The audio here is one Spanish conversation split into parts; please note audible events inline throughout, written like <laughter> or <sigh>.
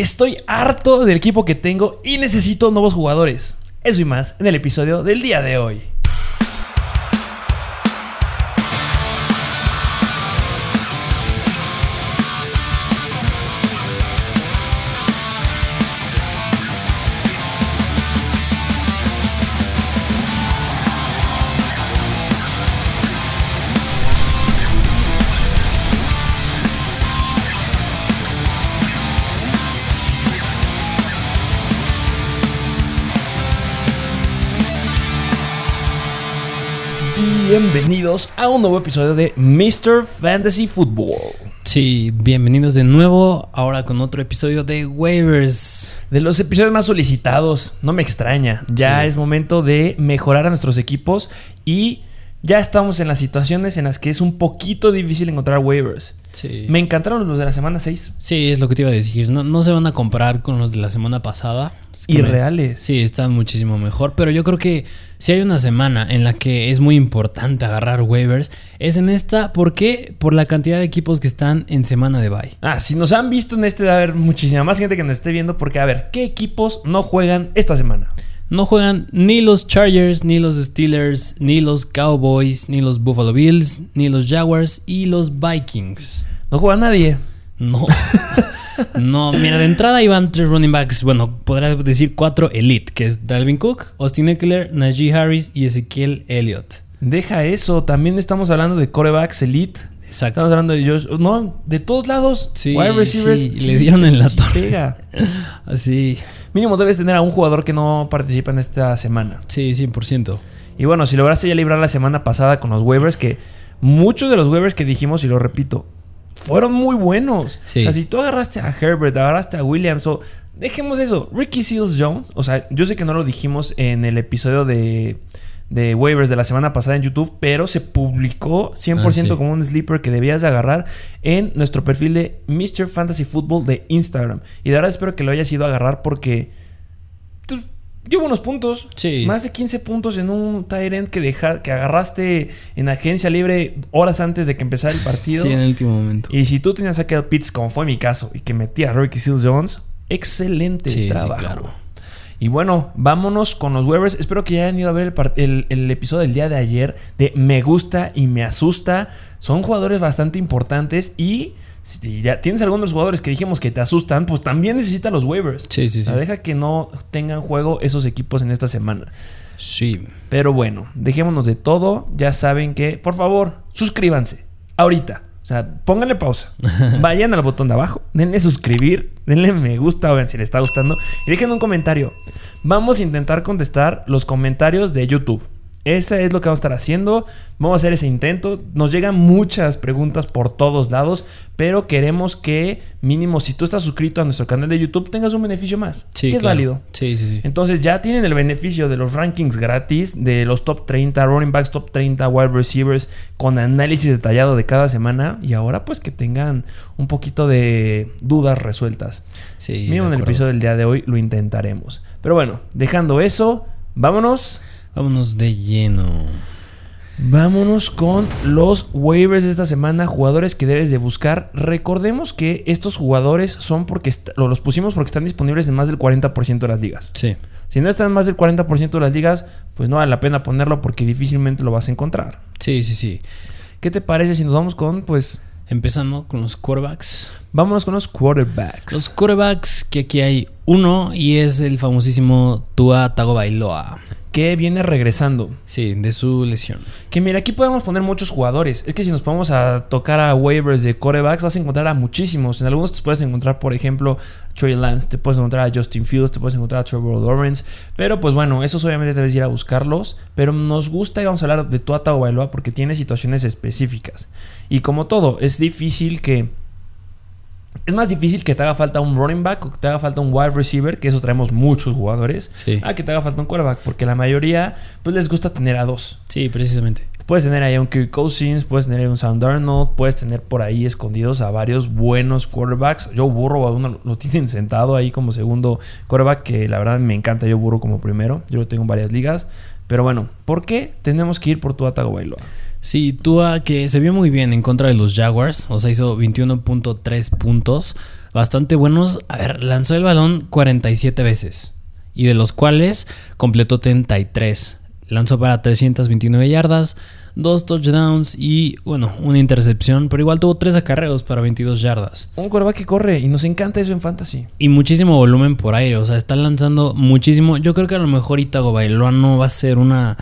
Estoy harto del equipo que tengo y necesito nuevos jugadores. Eso y más en el episodio del día de hoy. Bienvenidos a un nuevo episodio de Mr. Fantasy Football. Sí, bienvenidos de nuevo, ahora con otro episodio de Waivers. De los episodios más solicitados, no me extraña. Ya Sí. es momento de mejorar a nuestros equipos y ya estamos en las situaciones en las que es un poquito difícil encontrar waivers. Sí. Me encantaron los de la semana 6. Sí, es lo que te iba a decir. No, no se van a comparar con los de la semana pasada. Es que me- Irreales. Sí, están muchísimo mejor. Pero yo creo que si hay una semana en la que es muy importante agarrar waivers, es en esta. ¿Por qué? Por la cantidad de equipos que están en semana de bye. Ah, si nos han visto en este, va a haber muchísima más gente que nos esté viendo porque, a ver, ¿qué equipos no juegan esta semana? No juegan ni los Chargers, ni los Steelers, ni los Cowboys, ni los Buffalo Bills, ni los Jaguars y los Vikings. No juega nadie. No. <laughs> No, mira, de entrada iban tres running backs. Bueno, podría decir cuatro elite, que es Dalvin Cook, Austin Eckler, Najee Harris y Ezequiel Elliott. Deja eso, también estamos hablando de corebacks elite. Exacto. Estamos hablando de Josh. No, de todos lados. Sí, Wide receivers. sí, le dieron en la sí torre. pega. <laughs> Así. Mínimo debes tener a un jugador que no participa en esta semana. Sí, 100%. Y bueno, si lograste ya librar la semana pasada con los waivers, que muchos de los waivers que dijimos, y lo repito, fueron muy buenos. Sí. O sea, si tú agarraste a Herbert, agarraste a Williams, o dejemos eso. Ricky Seals Jones, o sea, yo sé que no lo dijimos en el episodio de, de waivers de la semana pasada en YouTube, pero se publicó 100% Ah, sí. como un sleeper que debías de agarrar en nuestro perfil de Mr. Fantasy Football de Instagram. Y de verdad espero que lo hayas ido a agarrar porque pues, dio buenos puntos. Sí. Más de 15 puntos en un end que, deja- que agarraste en agencia libre horas antes de que empezara el partido. Sí, en el último momento. Y si tú tenías a Kyle Pitts, como fue mi caso, y que metía a Ricky Seals Jones, excelente Sí, sí, trabajo. claro. Y bueno, vámonos con los waivers. Espero que ya hayan ido a ver el, par- el- el episodio del día de ayer de Me gusta y me asusta. Son jugadores bastante importantes y si ya tienes algunos de los jugadores que dijimos que te asustan, pues también necesitan los waivers. Sí, sí, O sí. sea, deja que no tengan juego esos equipos en esta semana. Sí. Pero bueno, dejémonos de todo. Ya saben que, por favor, suscríbanse. Ahorita. O sea, pónganle pausa. <laughs> Vayan al botón de abajo, denle suscribir, denle me gusta, vean si les está gustando. Y dejen un comentario. Vamos a intentar contestar los comentarios de YouTube. Esa es lo que vamos a estar haciendo. Vamos a hacer ese intento. Nos llegan muchas preguntas por todos lados, pero queremos que mínimo si tú estás suscrito a nuestro canal de YouTube tengas un beneficio más. Sí, que es válido. Sí, sí, sí. Entonces ya tienen el beneficio de los rankings gratis, de los top 30, running backs top 30, wide receivers, con análisis detallado de cada semana. Y ahora pues que tengan un poquito de dudas resueltas. Sí, Mínimo en el episodio del día de hoy lo intentaremos. Pero bueno, dejando eso, vámonos. Vámonos de lleno. Vámonos con los waivers de esta semana, jugadores que debes de buscar. Recordemos que estos jugadores son porque los pusimos porque están disponibles en más del 40% de las ligas. Sí. Si no están en más del 40% de las ligas, pues no vale la pena ponerlo porque difícilmente lo vas a encontrar. Sí, sí, sí. ¿Qué te parece si nos vamos con, pues, Empezando con los quarterbacks. Vámonos con los quarterbacks? Los quarterbacks, que aquí hay uno y es el famosísimo Tua Tagovailoa. que viene regresando. Sí, de su lesión. Que mira, aquí podemos poner muchos jugadores. Es que si nos ponemos a tocar a waivers de quarterbacks, vas a encontrar a muchísimos. En algunos te puedes encontrar, por ejemplo, Trey Lance, te puedes encontrar a Justin Fields, te puedes encontrar a Trevor Lawrence. Pero pues bueno, esos obviamente debes ir a buscarlos. Pero nos gusta y vamos a hablar de Tua Tagovailoa porque tiene situaciones específicas. Y como todo, es difícil que Es más difícil que te haga falta un running back o que te haga falta un wide receiver, que eso traemos muchos jugadores, Sí. a que te haga falta un quarterback, porque la mayoría pues les gusta tener a dos. Sí, precisamente. Puedes tener ahí a un Kirk Cousins, puedes tener a un Sam Darnold, puedes tener por ahí escondidos a varios buenos quarterbacks. Joe Burrow a uno lo <laughs> tienen sentado ahí como segundo quarterback, que la verdad me encanta Joe Burrow como primero. Yo lo tengo en varias ligas. Pero bueno, ¿por qué tenemos que ir por Tua Tagovailoa? Sí, Tua que se vio muy bien en contra de los Jaguars, o sea, hizo 21.3 puntos. bastante buenos. A ver, lanzó el balón 47 veces y de los cuales completó 33. Lanzó para 329 yardas, dos touchdowns y, bueno, una intercepción, pero igual tuvo tres acarreos para 22 yardas. Un coreback que corre y nos encanta eso en fantasy. Y muchísimo volumen por aire, o sea, está lanzando muchísimo. Yo creo que a lo mejor Itago Bailoa no va a ser una,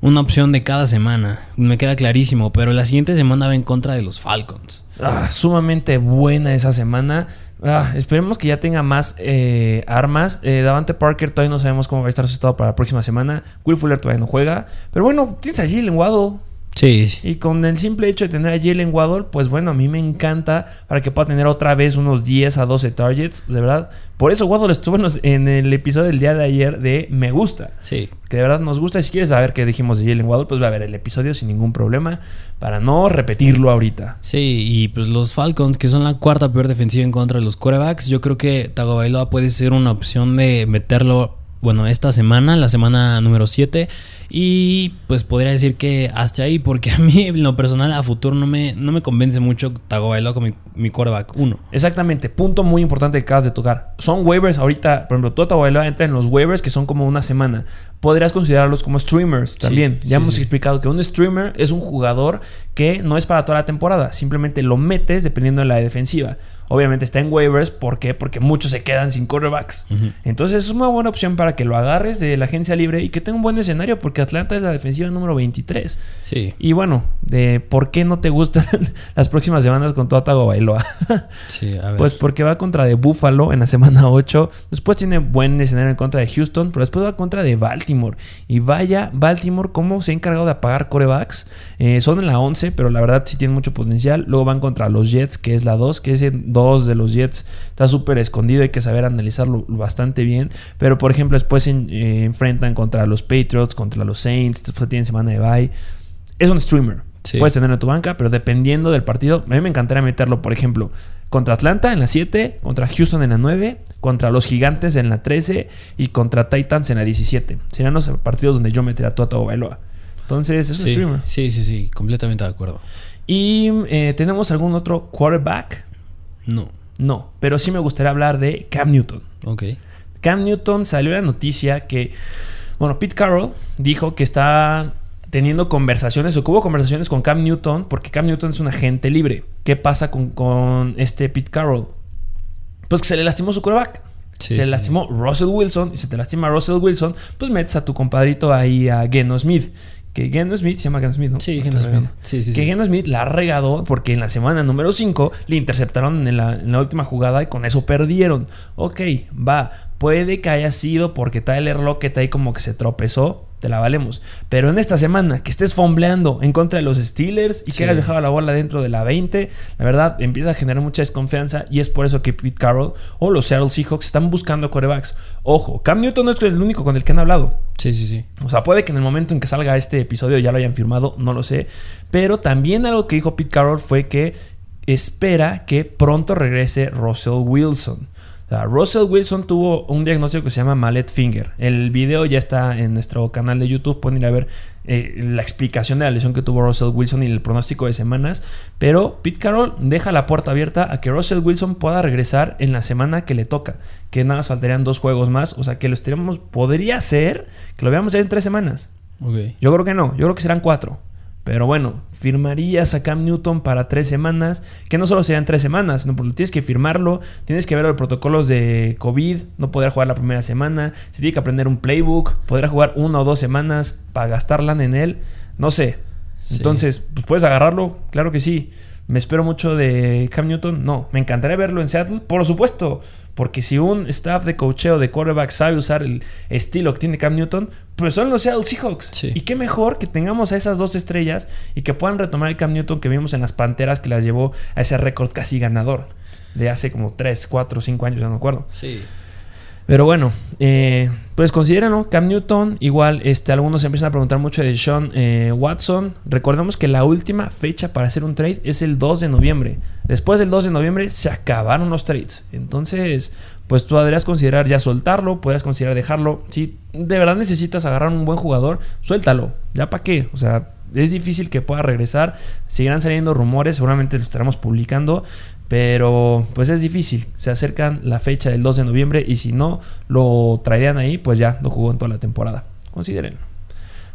una opción de cada semana, me queda clarísimo, pero la siguiente semana va en contra de los Falcons. Ah, sumamente buena esa semana. Ah, esperemos que ya tenga más eh, armas. Eh, Davante Parker todavía no sabemos cómo va a estar asustado para la próxima semana. Will Fuller todavía no juega. Pero bueno, tienes a Jalen Waddle. Sí. Y con el simple hecho de tener a Jalen Waddle, pues bueno, a mí me encanta para que pueda tener otra vez unos 10 a 12 targets, de verdad. Por eso Waddle estuvo en el episodio del día de ayer de Me Gusta. Sí. Que de verdad nos gusta. Y si quieres saber qué dijimos de Jalen Waddle, pues va a ver el episodio sin ningún problema. Para no repetirlo ahorita. Sí, y pues los Falcons, que son la cuarta peor defensiva en contra de los quarterbacks, yo creo que Tagovailoa puede ser una opción de meterlo, bueno, esta semana, la semana número 7. Y pues podría decir que hasta ahí, porque a mí en lo personal a futuro no me, no me convence mucho Tagovailoa como mi, mi quarterback 1. Exactamente, punto muy importante que acabas de tocar. Son waivers ahorita, por ejemplo, Tota Bailoa entra en los waivers que son como una semana. Podrías considerarlos como streamers también. sí, ya hemos sí. explicado que un streamer es un jugador que no es para toda la temporada, simplemente lo metes dependiendo de la defensiva. Obviamente está en waivers, ¿por qué? Porque muchos se quedan sin quarterbacks. Entonces es una buena opción para que lo agarres de la agencia libre y que tenga un buen escenario, porque Atlanta es la defensiva número 23. Sí, Y bueno, de por qué no te gustan <laughs> las próximas semanas con Tota Bailoa. <laughs> sí, a ver. Pues porque va contra de Buffalo en la semana 8. Después tiene buen escenario en contra de Houston. Pero después va contra de Baltimore. Y vaya, Baltimore, cómo se ha encargado de apagar corebacks. Eh, son en la 11, pero la verdad sí tienen mucho potencial. Luego van contra los Jets, que es la 2. Que ese 2 de los Jets está súper escondido. Hay que saber analizarlo bastante bien. Pero por ejemplo, después en- eh, enfrentan contra los Patriots, contra los Saints. Después tienen semana de bye. Es un streamer. Sí. Puedes tenerlo en tu banca, pero dependiendo del partido, a mí me encantaría meterlo, por ejemplo, contra Atlanta en la 7, contra Houston en la 9, contra los Gigantes en la 13 y contra Titans en la 17. Serían los partidos donde yo metería a Tua Bailoa. Entonces, es un streamer. sí, sí, sí, completamente de acuerdo. ¿Y eh, tenemos algún otro quarterback? No, No, pero sí me gustaría hablar de Cam Newton. ok. Cam Newton salió la noticia que, bueno, Pete Carroll dijo que está teniendo conversaciones o que hubo conversaciones con Cam Newton porque Cam Newton es un agente libre. ¿Qué pasa con, con este Pete Carroll? Pues que se le lastimó su quarterback. Sí, se le sí. lastimó Russell Wilson y se te lastima Russell Wilson, pues metes a tu compadrito ahí a Geno Smith. Que Geno Smith se llama Geno Smith, ¿no? Sí, No Geno Smith. regando. Sí, sí, que sí. Geno Smith la ha regado porque en la semana número 5 le interceptaron en la, en la última jugada y con eso perdieron. Ok, va. Puede que haya sido porque Tyler Lockett ahí como que se tropezó. Te la valemos. Pero en esta semana que estés fombleando en contra de los Steelers y que hayas dejado la bola dentro de la 20, la verdad empieza a generar mucha desconfianza y es por eso que Pete Carroll o los Seattle Seahawks están buscando corebacks. Ojo, Cam Newton no es el único con el que han hablado. Sí, sí, sí. O sea, puede que en el momento en que salga este episodio ya lo hayan firmado, no lo sé. Pero también algo que dijo Pete Carroll fue que espera que pronto regrese Russell Wilson. O sea, Russell Wilson tuvo un diagnóstico que se llama Mallet Finger. El video ya está en nuestro canal de YouTube. Pueden ir a ver eh, la explicación de la lesión que tuvo Russell Wilson y el pronóstico de semanas. Pero Pete Carroll deja la puerta abierta a que Russell Wilson pueda regresar en la semana que le toca. Que nada más faltarían dos juegos más. O sea, que lo estaríamos. Podría ser que lo veamos ya en tres semanas. Yo creo que no, yo creo que serán cuatro. Pero bueno, firmarías a Cam Newton para tres semanas, que no solo serían tres semanas, sino porque tienes que firmarlo, tienes que ver los protocolos de COVID, no podrá jugar la primera semana, se tiene que aprender un playbook, podrá jugar una o dos semanas para gastar lana en él, no sé. Sí. Entonces, pues puedes agarrarlo, claro que sí. ¿Me espero mucho de Cam Newton? No. ¿Me encantaría verlo en Seattle? Por supuesto. Porque si un staff de cocheo de quarterback sabe usar el estilo que tiene Cam Newton, pues son los Seattle Seahawks. Sí. Y qué mejor que tengamos a esas dos estrellas y que puedan retomar el Cam Newton que vimos en las Panteras que las llevó a ese récord casi ganador de hace como 3, 4, 5 años, ya no me acuerdo. Sí. Pero bueno, eh, pues considérenlo. Cam Newton, igual este, algunos se empiezan a preguntar mucho de Sean eh, Watson. Recordemos que la última fecha para hacer un trade es el 2 de noviembre. Después del 2 de noviembre se acabaron los trades. Entonces, pues tú podrías considerar ya soltarlo, podrías considerar dejarlo. Si de verdad necesitas agarrar un buen jugador, suéltalo. ¿Ya para qué? O sea, es difícil que pueda regresar. Seguirán saliendo rumores, seguramente los estaremos publicando. Pero pues es difícil. Se acercan la fecha del 2 de noviembre y si no lo traerían ahí, pues ya lo jugó en toda la temporada. Consideren.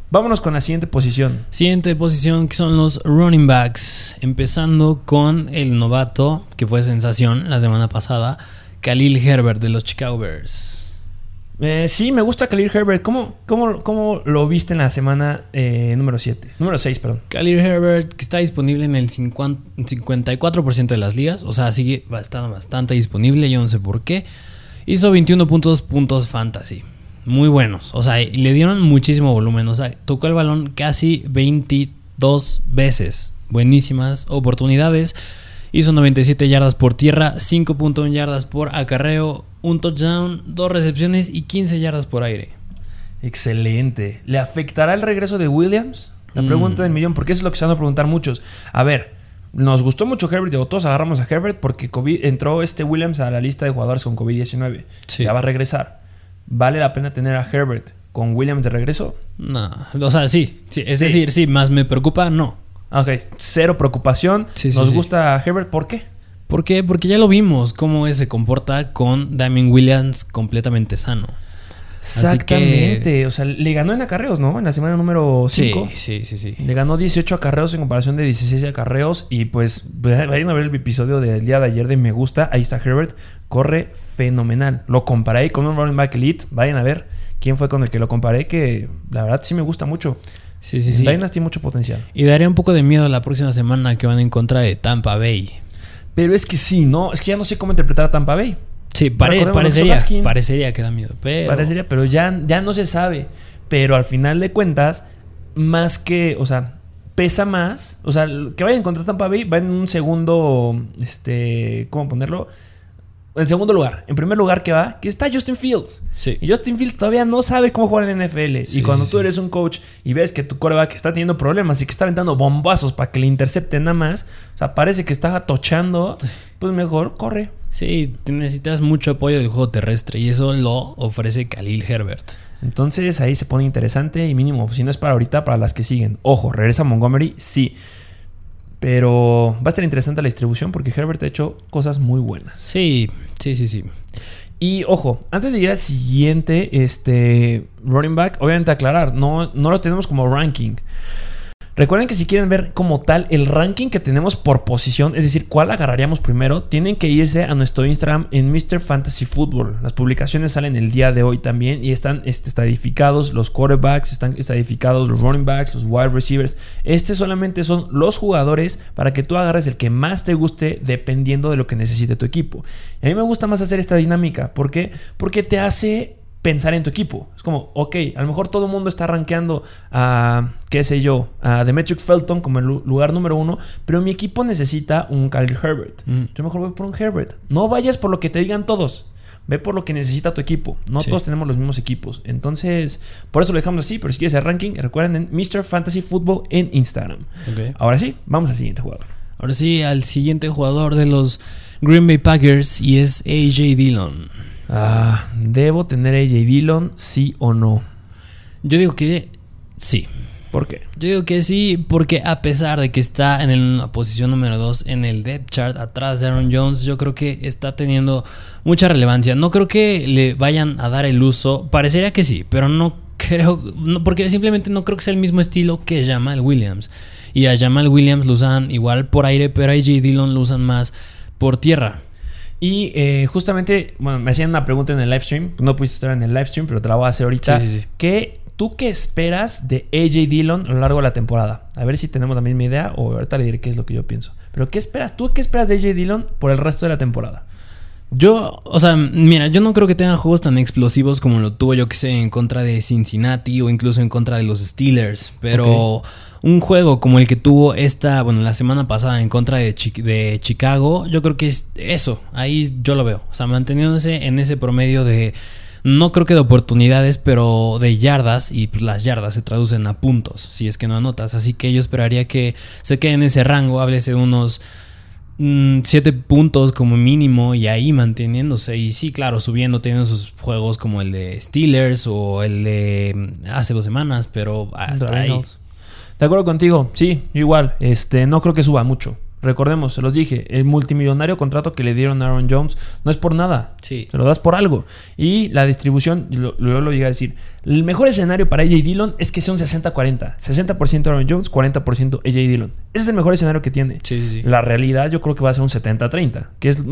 Vámonos con la siguiente posición. Siguiente posición que son los running backs. Empezando con el novato que fue sensación la semana pasada, Khalil Herbert de los Chicago. Eh, sí, me gusta Khalil Herbert. ¿Cómo, cómo, cómo lo viste en la semana eh, número 7? Número 6, perdón. Khalil Herbert, que está disponible en el 50 54% de las ligas. O sea, sigue bastante, bastante disponible. Yo no sé por qué. Hizo 21 puntos, puntos fantasy. Muy buenos. O sea, le dieron muchísimo volumen. O sea, tocó el balón casi 22 veces. Buenísimas oportunidades. Hizo 97 yardas por tierra, 5.1 yardas por acarreo, un touchdown, dos recepciones y 15 yardas por aire. Excelente. ¿Le afectará el regreso de Williams? La pregunta del millón, porque eso es lo que se van a preguntar muchos. A ver, nos gustó mucho Herbert, digo, todos agarramos a Herbert porque entró este Williams a la lista de jugadores con COVID-19. Ya va a regresar. ¿Vale la pena tener a Herbert con Williams de regreso? No, o sea, sí, sí es decir, sí, más me preocupa, no. Ok, cero preocupación. Nos gusta Herbert, ¿por qué? ¿Por qué? Porque ya lo vimos, cómo se comporta con Damien Williams completamente sano. Exactamente. O sea, le ganó en acarreos, ¿no? En la semana número 5. Sí, sí, sí, Le ganó 18 acarreos en comparación de 16 acarreos. Y pues, vayan a ver el episodio del día de ayer de Me Gusta. Ahí está Herbert. Corre fenomenal. Lo comparé con un running back elite. Vayan a ver quién fue con el que lo comparé. Que la verdad sí me gusta mucho. Sí, sí, sí. Dynasty tiene mucho potencial. Y daría un poco de miedo la próxima semana que van en contra de Tampa Bay. Pero es que sí, ¿no? Es que ya no sé cómo interpretar a Tampa Bay. Sí, parecería, parecería que da miedo. Pero... Parecería, pero ya, ya no se sabe. Pero al final de cuentas, más que, o sea, pesa más. O sea, que vayan contra Tampa Bay va en un segundo, este, ¿cómo ponerlo? En segundo lugar, en primer lugar que va, que está Justin Fields. Sí. Y Justin Fields todavía no sabe cómo jugar en NFL. y cuando tú eres un coach y ves que tu coreback está teniendo problemas y que está aventando bombazos para que le intercepten nada más, o sea, parece que está tochando, pues mejor corre. Sí, necesitas mucho apoyo del juego terrestre y eso lo ofrece Khalil Herbert. Entonces ahí se pone interesante y mínimo, si no es para ahorita, para las que siguen. Ojo, regresa Montgomery, sí. Pero va a estar interesante la distribución porque Herbert ha hecho cosas muy buenas. Sí, sí, sí, sí. Y ojo, antes de ir al siguiente este, running back, obviamente aclarar, no, no lo tenemos como ranking. Recuerden que si quieren ver como tal el ranking que tenemos por posición, es decir, cuál agarraríamos primero, tienen que irse a nuestro Instagram en Mr. Fantasy Football. Las publicaciones salen el día de hoy también y están este, estadificados los quarterbacks, están estadificados los running backs, los wide receivers. Este solamente son los jugadores para que tú agarres el que más te guste dependiendo de lo que necesite tu equipo. Y a mí me gusta más hacer esta dinámica. ¿Por qué? Porque te hace pensar en tu equipo. Es como, ok, a lo mejor todo el mundo está rankeando a, qué sé yo, a Demetric Felton como el lugar número uno, pero mi equipo necesita un Kyle Herbert. Mm. Yo mejor voy por un Herbert. No vayas por lo que te digan todos. Ve por lo que necesita tu equipo. No todos tenemos los mismos equipos. Entonces, por eso lo dejamos así. Pero si quieres el ranking, recuerden en Mr. Fantasy Football en Instagram. Ahora sí, vamos al siguiente jugador. Ahora sí, al siguiente jugador de los Green Bay Packers y es AJ Dillon. Ah, ¿Debo tener a AJ Dillon, sí o no? Yo digo que sí. ¿Por qué? Yo digo que sí, porque a pesar de que está en la posición número 2 en el depth chart atrás de Aaron Jones, yo creo que está teniendo mucha relevancia. No creo que le vayan a dar el uso. Parecería que sí, pero no creo. porque simplemente no creo que sea el mismo estilo que Jamal Williams. Y a Jamal Williams lo usan igual por aire, pero a AJ Dillon lo usan más por tierra. Y eh, justamente, bueno, me hacían una pregunta en el live stream. No pudiste estar en el live stream, pero te la voy a hacer ahorita. Sí, sí, ¿Qué, ¿Tú qué esperas de AJ Dillon a lo largo de la temporada? A ver si tenemos la misma idea o ahorita le diré qué es lo que yo pienso. Pero ¿qué esperas? ¿Tú qué esperas de AJ Dillon por el resto de la temporada? Yo, o sea, mira, yo no creo que tenga juegos tan explosivos como lo tuvo yo que sé en contra de Cincinnati o incluso en contra de los Steelers, pero un juego como el que tuvo esta, bueno, la semana pasada en contra de, de Chicago, yo creo que es eso, ahí yo lo veo, o sea, manteniéndose en ese promedio de, no creo que de oportunidades, pero de yardas, y pues las yardas se traducen a puntos, si es que no anotas, así que yo esperaría que se quede en ese rango, háblese de unos 7 mm, puntos como mínimo y ahí manteniéndose. Y sí, claro, subiendo, teniendo esos juegos como el de Steelers o el de mm, hace dos semanas, pero hasta ahí. De acuerdo contigo, sí, igual. Este, no creo que suba mucho. Recordemos, se los dije, el multimillonario contrato que le dieron a Aaron Jones no es por nada. Sí. Se lo das por algo. Y la distribución, lo- luego lo llegué a decir, el mejor escenario para AJ Dillon es que sea un 60-40. 60% Aaron Jones, 40% AJ Dillon. Ese es el mejor escenario que tiene. Sí, sí. La realidad yo creo que va a ser un 70-30, que es,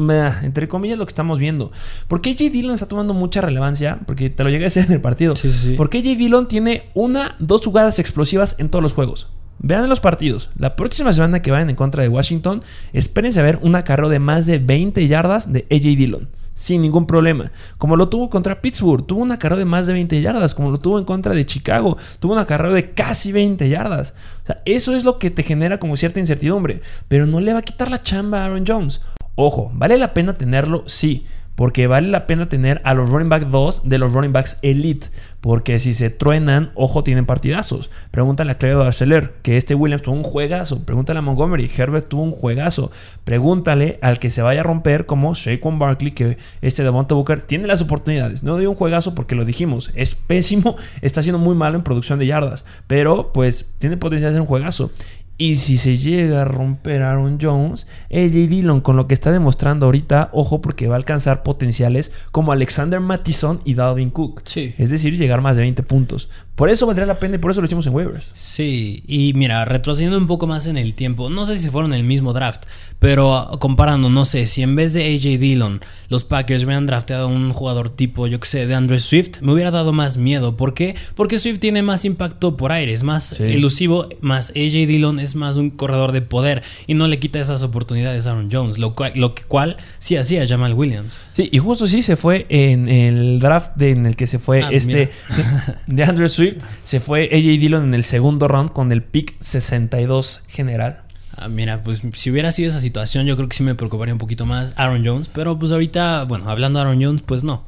entre comillas, lo que estamos viendo. Porque AJ Dillon está tomando mucha relevancia, porque te lo llegué a decir en el partido. Sí, sí, sí. Porque AJ Dillon tiene una, dos jugadas explosivas en todos los juegos. Vean los partidos. La próxima semana que vayan en contra de Washington, espérense a ver un acarreo de más de 20 yardas de AJ Dillon. Sin ningún problema. Como lo tuvo contra Pittsburgh. Tuvo un acarreo de más de 20 yardas. Como lo tuvo en contra de Chicago. Tuvo un acarreo de casi 20 yardas. O sea, eso es lo que te genera como cierta incertidumbre. Pero no le va a quitar la chamba a Aaron Jones. Ojo, ¿vale la pena tenerlo? Sí. Porque vale la pena tener a los running back 2 de los running backs elite. Porque si se truenan, ojo, tienen partidazos. Pregúntale a Cleo Arceler, que este Williams tuvo un juegazo. Pregúntale a Montgomery, Herbert tuvo un juegazo. Pregúntale al que se vaya a romper como Shaquan Barkley, que este Devonta Booker tiene las oportunidades. No dio un juegazo porque lo dijimos. Es pésimo, <laughs> está siendo muy malo en producción de yardas. Pero pues tiene potencial de ser un juegazo. Y si se llega a romper Aaron Jones, AJ Dillon con lo que está demostrando ahorita, ojo porque va a alcanzar potenciales como Alexander Mattison y Dalvin Cook. Sí. Es decir, llegar más de 20 puntos. Por eso valdría la pena y por eso lo hicimos en waivers. Sí, y mira, retrocediendo un poco más en el tiempo, no sé si fueron el mismo draft, pero ah, comparando, no sé, si en vez de AJ Dillon los Packers hubieran drafteado a un jugador tipo, yo que sé, de Andrew Swift, me hubiera dado más miedo. ¿Por qué? Porque Swift tiene más impacto por aire, es más Sí. elusivo, más AJ Dillon es más un corredor de poder y no le quita esas oportunidades a Aaron Jones, lo cual, lo cual sí hacía Jamal Williams. Sí, y justo sí se fue en el draft de- en el que se fue Ah, este de Andrew Swift. <laughs> Se fue AJ Dillon en el segundo round con el pick 62 general. Ah, mira, pues si hubiera sido esa situación, yo creo que sí me preocuparía un poquito más Aaron Jones, pero pues ahorita, bueno, hablando de Aaron Jones, pues no.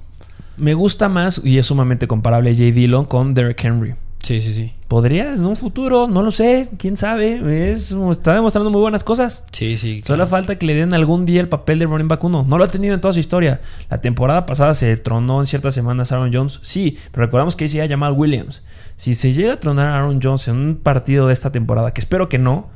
Me gusta más y es sumamente comparable AJ Dillon con Derrick Henry. Sí, sí, sí. Podría en un futuro, no lo sé, quién sabe. Es, está demostrando muy buenas cosas. Sí, sí. Solo falta que le den algún día el papel de running back 1. No lo ha tenido en toda su historia. La temporada pasada se tronó en ciertas semanas Aaron Jones. Sí, pero recordamos que ahí se iba Jamal Williams. Si se llega a tronar a Aaron Jones en un partido de esta temporada, que espero que no,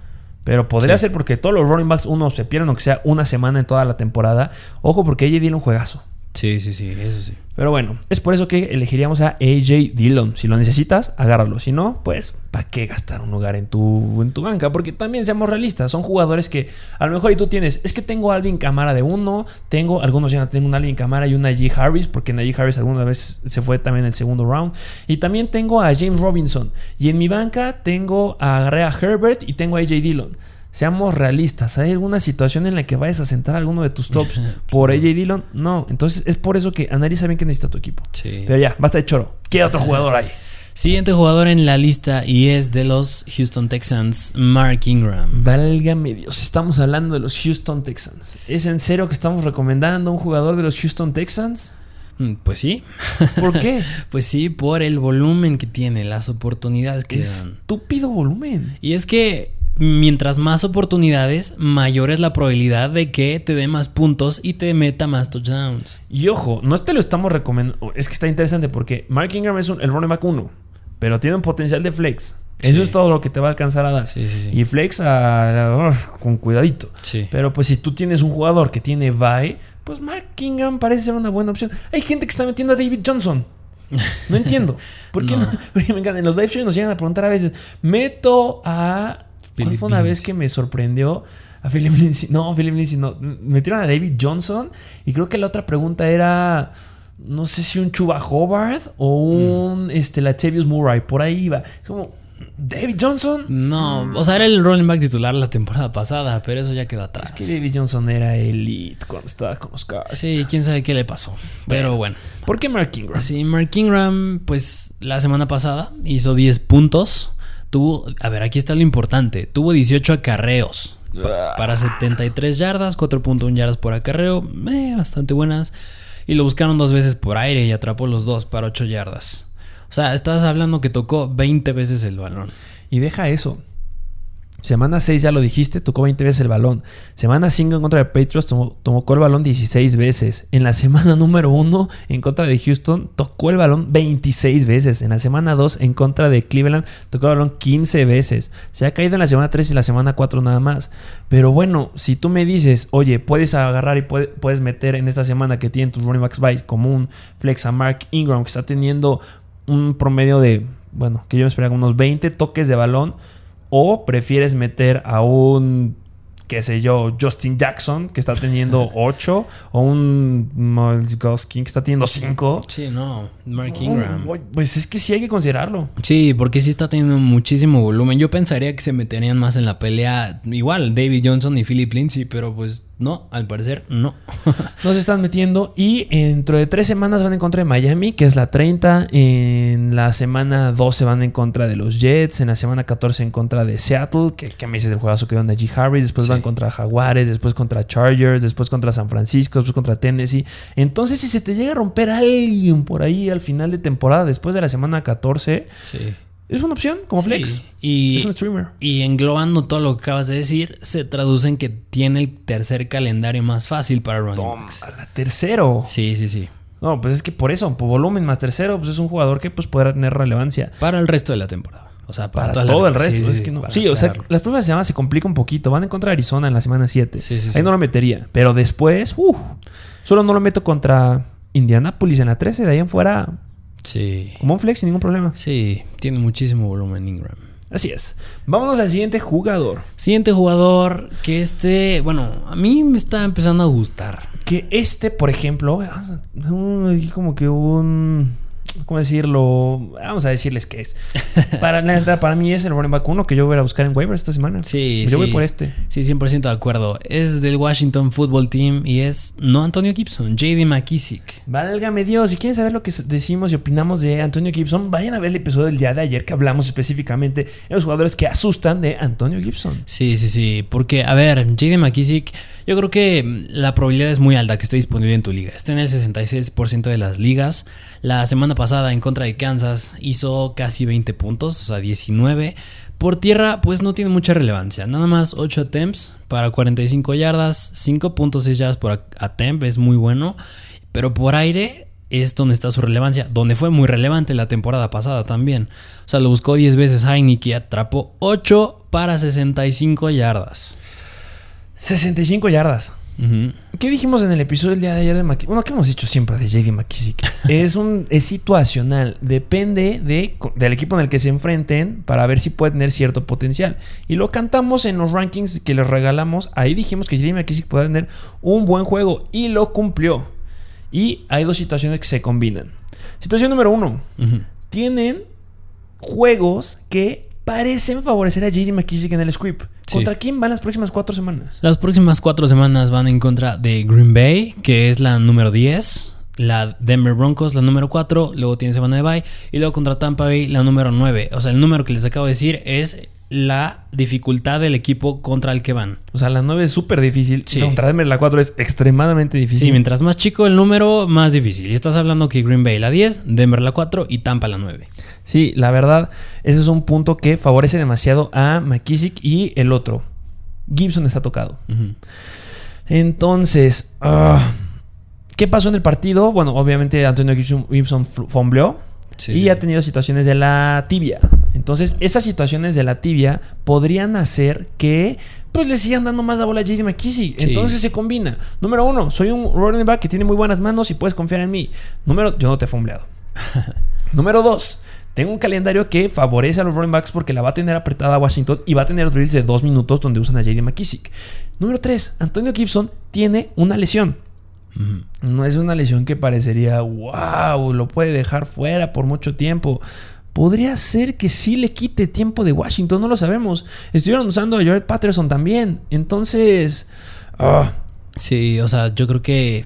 pero podría Sí. ser porque todos los running backs uno se pierden, aunque sea una semana en toda la temporada. Ojo, porque ella dieron un juegazo. Sí, sí, sí, eso sí. Pero bueno, es por eso que elegiríamos a AJ Dillon. Si lo necesitas, agárralo. Si no, pues, ¿para qué gastar un lugar en tu, en tu banca? Porque también seamos realistas, son jugadores que a lo mejor y tú tienes, es que tengo a Alvin Camara de uno, tengo, algunos ya tienen un Alvin Camara y un Najee Harris, porque Najee Harris alguna vez se fue también en el segundo round. Y también tengo a James Robinson. Y en mi banca tengo a, agarré a Herbert y tengo a AJ Dillon. Seamos realistas, ¿hay alguna situación en la que vayas a sentar a alguno de tus tops <laughs> por AJ Dillon? No, entonces es por eso que analiza bien que necesita tu equipo. Sí. Pero ya, basta de choro. ¿Qué otro jugador hay? Siguiente jugador en la lista y es de los Houston Texans, Mark Ingram. Válgame Dios, estamos hablando de los Houston Texans. ¿Es en serio que estamos recomendando a un jugador de los Houston Texans? Mm, Pues sí. ¿Por qué? <laughs> Pues sí, por el volumen que tiene, las oportunidades que dan. Estúpido volumen. Y es que mientras más oportunidades, mayor es la probabilidad de que te dé más puntos y te meta más touchdowns. Y ojo, no te lo estamos recomendando. Es que está interesante porque Mark Ingram es un- el running back 1, pero tiene un potencial de flex. Eso es todo lo que te va a alcanzar a dar. Sí, sí, sí. Y flex a- con cuidadito. Sí. Pero pues si tú tienes un jugador que tiene bye, pues Mark Ingram parece ser una buena opción. Hay gente que está metiendo a David Johnson. No entiendo. <laughs> ¿Por qué no? No. <laughs> Porque me encanta. En los live shows nos llegan a preguntar a veces, meto a... ¿Cuál fue una vez que me sorprendió? A Philip <laughs> Lindsay. No, Philip Lindsay no. Metieron a David Johnson. Y creo que la otra pregunta era... No sé si un Chuba Hobart o un este, Latavius Murray. Por ahí iba. Es como... David Johnson. No, o sea, era el running back titular la temporada pasada, pero eso ya quedó atrás. Es que David Johnson era elite cuando estaba con los. Sí, quién sabe qué le pasó. Pero bueno. ¿Por qué Mark Ingram? Sí, Mark Ingram, pues la semana pasada hizo 10 puntos. Tuvo, a ver, aquí está lo importante. Tuvo 18 acarreos pa- para 73 yardas, 4.1 yardas por acarreo, eh, bastante buenas. Y lo buscaron dos veces por aire y atrapó los dos para 8 yardas. O sea, estás hablando que tocó 20 veces el balón. Y deja eso. Semana 6 ya lo dijiste, tocó 20 veces el balón. Semana 5 en contra de Patriots tomó, tocó el balón 16 veces. En la semana <laughs> número 1 en contra de Houston tocó el balón 26 veces. En la semana 2 en contra de Cleveland tocó el balón 15 veces. Se ha caído en la semana 3 y la semana 4 nada más. Pero bueno, si tú me dices, oye, puedes agarrar y puedes meter en esta semana que tienen tus running backs by común flex a Mark Ingram que está teniendo un promedio de, bueno, que yo me esperaba unos 20 toques de balón o prefieres meter a un qué sé yo, Justin Jackson, que está teniendo <laughs> 8, o un Miles Goskin, que está teniendo 5. Sí, no, Mark Ingram. pues es que sí hay que considerarlo. Sí, porque sí está teniendo muchísimo volumen. Yo pensaría que se meterían más en la pelea, igual David Johnson y Philip Lindsay, pero pues no, al parecer no. <laughs> no se están metiendo. Y dentro de tres semanas van en contra de Miami, que es la 30. En la semana 12 van en contra de los Jets. En la semana 14 en contra de Seattle, que, que a mí es el juegazo que van de G. Harris. Después van contra Jaguares, después contra Chargers, después contra San Francisco, después contra Tennessee. Entonces, si se te llega a romper alguien por ahí al final de temporada, después de la semana 14. Sí es una opción como flex. Y, es un streamer. Y englobando todo lo que acabas de decir, se traduce en que tiene el tercer calendario más fácil para running Toma, A la tercero. Sí, sí, sí. No, pues es que por eso, por volumen más tercero, pues es un jugador que pues podrá tener relevancia. Para el resto de la temporada. O sea, para, todo el resto. Sí, sí, o sea, las próximas semanas se complica un poquito. Van en contra de Arizona en la semana 7. Ahí no lo metería. Pero después, uff, solo no lo meto contra Indianapolis en la 13. De ahí en fuera, Sí. Como un flex sin ningún problema. Sí, tiene muchísimo volumen Ingram. Así es. Vámonos al siguiente jugador. Siguiente jugador que este, bueno, a mí me está empezando a gustar. Que este, por ejemplo, como que un ¿cómo decirlo? Vamos a decirles qué es. Para, para mí es el running back uno que yo voy a buscar en waivers esta semana. Sí, Yo voy por este. Sí, 100% de acuerdo. Es del Washington Football Team y es no Antonio Gibson, JD McKissick. Válgame Dios. Si quieren saber lo que decimos y opinamos de Antonio Gibson, vayan a ver el episodio del día de ayer que hablamos específicamente de los jugadores que asustan de Antonio Gibson. Sí, sí, sí. Porque, a ver, JD McKissick, yo creo que la probabilidad es muy alta que esté disponible en tu liga. Está en el 66% de las ligas. La semana pasada en contra de Kansas hizo casi 20 puntos, o sea, 19. Por tierra, pues no tiene mucha relevancia. Nada más 8 attempts para 45 yardas, 5.6 yardas por attempt, es muy bueno. Pero por aire es donde está su relevancia, donde fue muy relevante la temporada pasada también. O sea, lo buscó 10 veces Heineken atrapó 8 para 65 yardas. 65 yardas. ¿Qué dijimos en el episodio del día de ayer de McKissick? Bueno, ¿qué hemos dicho siempre de JD McKissick? <laughs> es, un, es situacional. Depende de, del equipo en el que se enfrenten para ver si puede tener cierto potencial. Y lo cantamos en los rankings que les regalamos. Ahí dijimos que JD McKissick puede tener un buen juego y lo cumplió. Y hay dos situaciones que se combinan. Situación número uno. Tienen juegos que parecen favorecer a JD McKissick en el script. ¿Contra quién van las próximas cuatro semanas? Las próximas cuatro semanas van en contra de Green Bay, que es la número 10. La Denver Broncos, la número 4. Luego tiene semana de bye. Y luego contra Tampa Bay, la número 9. O sea, el número que les acabo de decir es la dificultad del equipo contra el que van. O sea, la 9 es súper difícil. Sí. Contra Denver la 4 es extremadamente difícil. Sí, mientras más chico el número, más difícil. Y estás hablando que Green Bay la 10, Denver la 4 y Tampa la 9. Sí, la verdad, ese es un punto que favorece demasiado a McKissick y el otro. Gibson está tocado. Entonces, ah, ¿qué pasó en el partido? Bueno, obviamente Antonio Gibson, Gibson fombleó y ha tenido situaciones de la tibia. Entonces, esas situaciones de la tibia podrían hacer que pues le sigan dando más la bola a JD McKissick. Entonces se combina. Número uno, soy un running back que tiene muy buenas manos y puedes confiar en mí. Número, yo no te he fombleado. <laughs> Número dos, tengo un calendario que favorece a los running backs porque la va a tener apretada a Washington y va a tener drills de dos minutos donde usan a JD McKissick. Número 3. Antonio Gibson tiene una lesión. No es una lesión que parecería, wow, lo puede dejar fuera por mucho tiempo. Podría ser que sí le quite tiempo de Washington, no lo sabemos. Estuvieron usando a Jared Patterson también. Entonces... Ah. Sí, o sea, yo creo que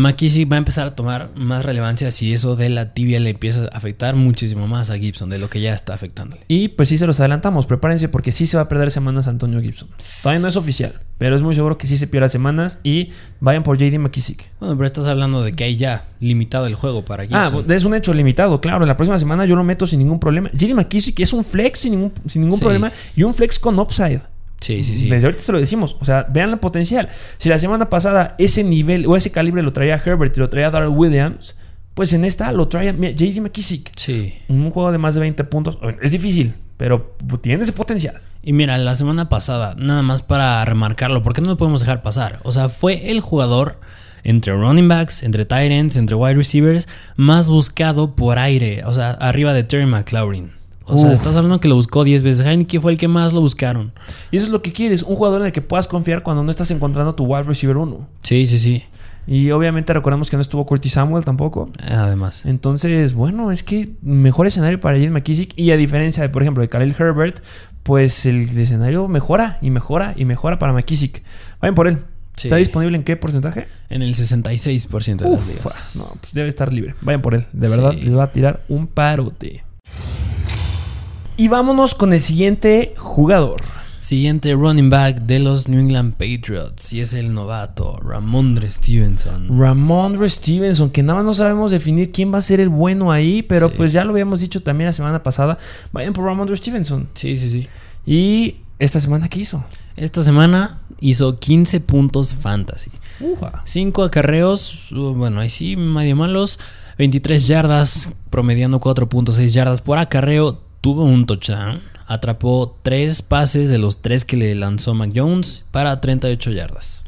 McKissick va a empezar a tomar más relevancia si eso de la tibia le empieza a afectar muchísimo más a Gibson de lo que ya está afectándole. Y pues sí se los adelantamos, prepárense porque sí se va a perder semanas Antonio Gibson. Todavía no es oficial, pero es muy seguro que sí se pierda semanas y vayan por JD McKissick. Bueno, pero estás hablando de que hay ya limitado el juego para Gibson. Ah, es un hecho limitado, claro. La próxima semana yo lo meto sin ningún problema. JD McKissick es un flex sin ningún, sin ningún Sí. problema y un flex con upside. Sí, sí, sí. Desde ahorita se lo decimos. O sea, vean el potencial. Si la semana pasada ese nivel o ese calibre lo traía Herbert y lo traía Darrell Williams, pues en esta lo traía JD McKissick. Sí. Un juego de más de 20 puntos. Bueno, es difícil, pero tiene ese potencial. Y mira, la semana pasada, nada más para remarcarlo, porque no lo podemos dejar pasar. O sea, fue el jugador entre running backs, entre tight ends, entre wide receivers, más buscado por aire. O sea, arriba de Terry McLaurin. O sea, Uf. estás hablando que lo buscó 10 veces. Heineke fue el que más lo buscaron. Y eso es lo que quieres, un jugador en el que puedas confiar cuando no estás encontrando tu wide receiver 1. Sí, sí, sí. Y obviamente recordemos que no estuvo Curtis Samuel tampoco. Además. Entonces, bueno, es que mejor escenario para Jalen McKissick. Y a diferencia de, por ejemplo, de Khalil Herbert, pues el escenario mejora y mejora y mejora para McKissick. Vayan por él. Sí. ¿Está disponible en qué porcentaje? En el 66% de las Uf, ligas. no, pues debe estar libre. Vayan por él. De verdad, Sí. les va a tirar un parote. Y vámonos con el siguiente jugador. Siguiente running back de los New England Patriots. Y es el novato, Ramondre Stevenson. Ramondre Stevenson, que nada más no sabemos definir quién va a ser el bueno ahí, pero Sí. pues ya lo habíamos dicho también la semana pasada. Vayan por Ramondre Stevenson. Sí, sí, sí. Y esta semana, ¿qué hizo? Esta semana hizo 15 puntos fantasy. Uja. 5 acarreos, uh, bueno, ahí sí, medio malos. 23 yardas, promediando 4.6 yardas por acarreo. Tuvo un touchdown. Atrapó 3 pases de los 3 que le lanzó Mac Jones para 38 yardas.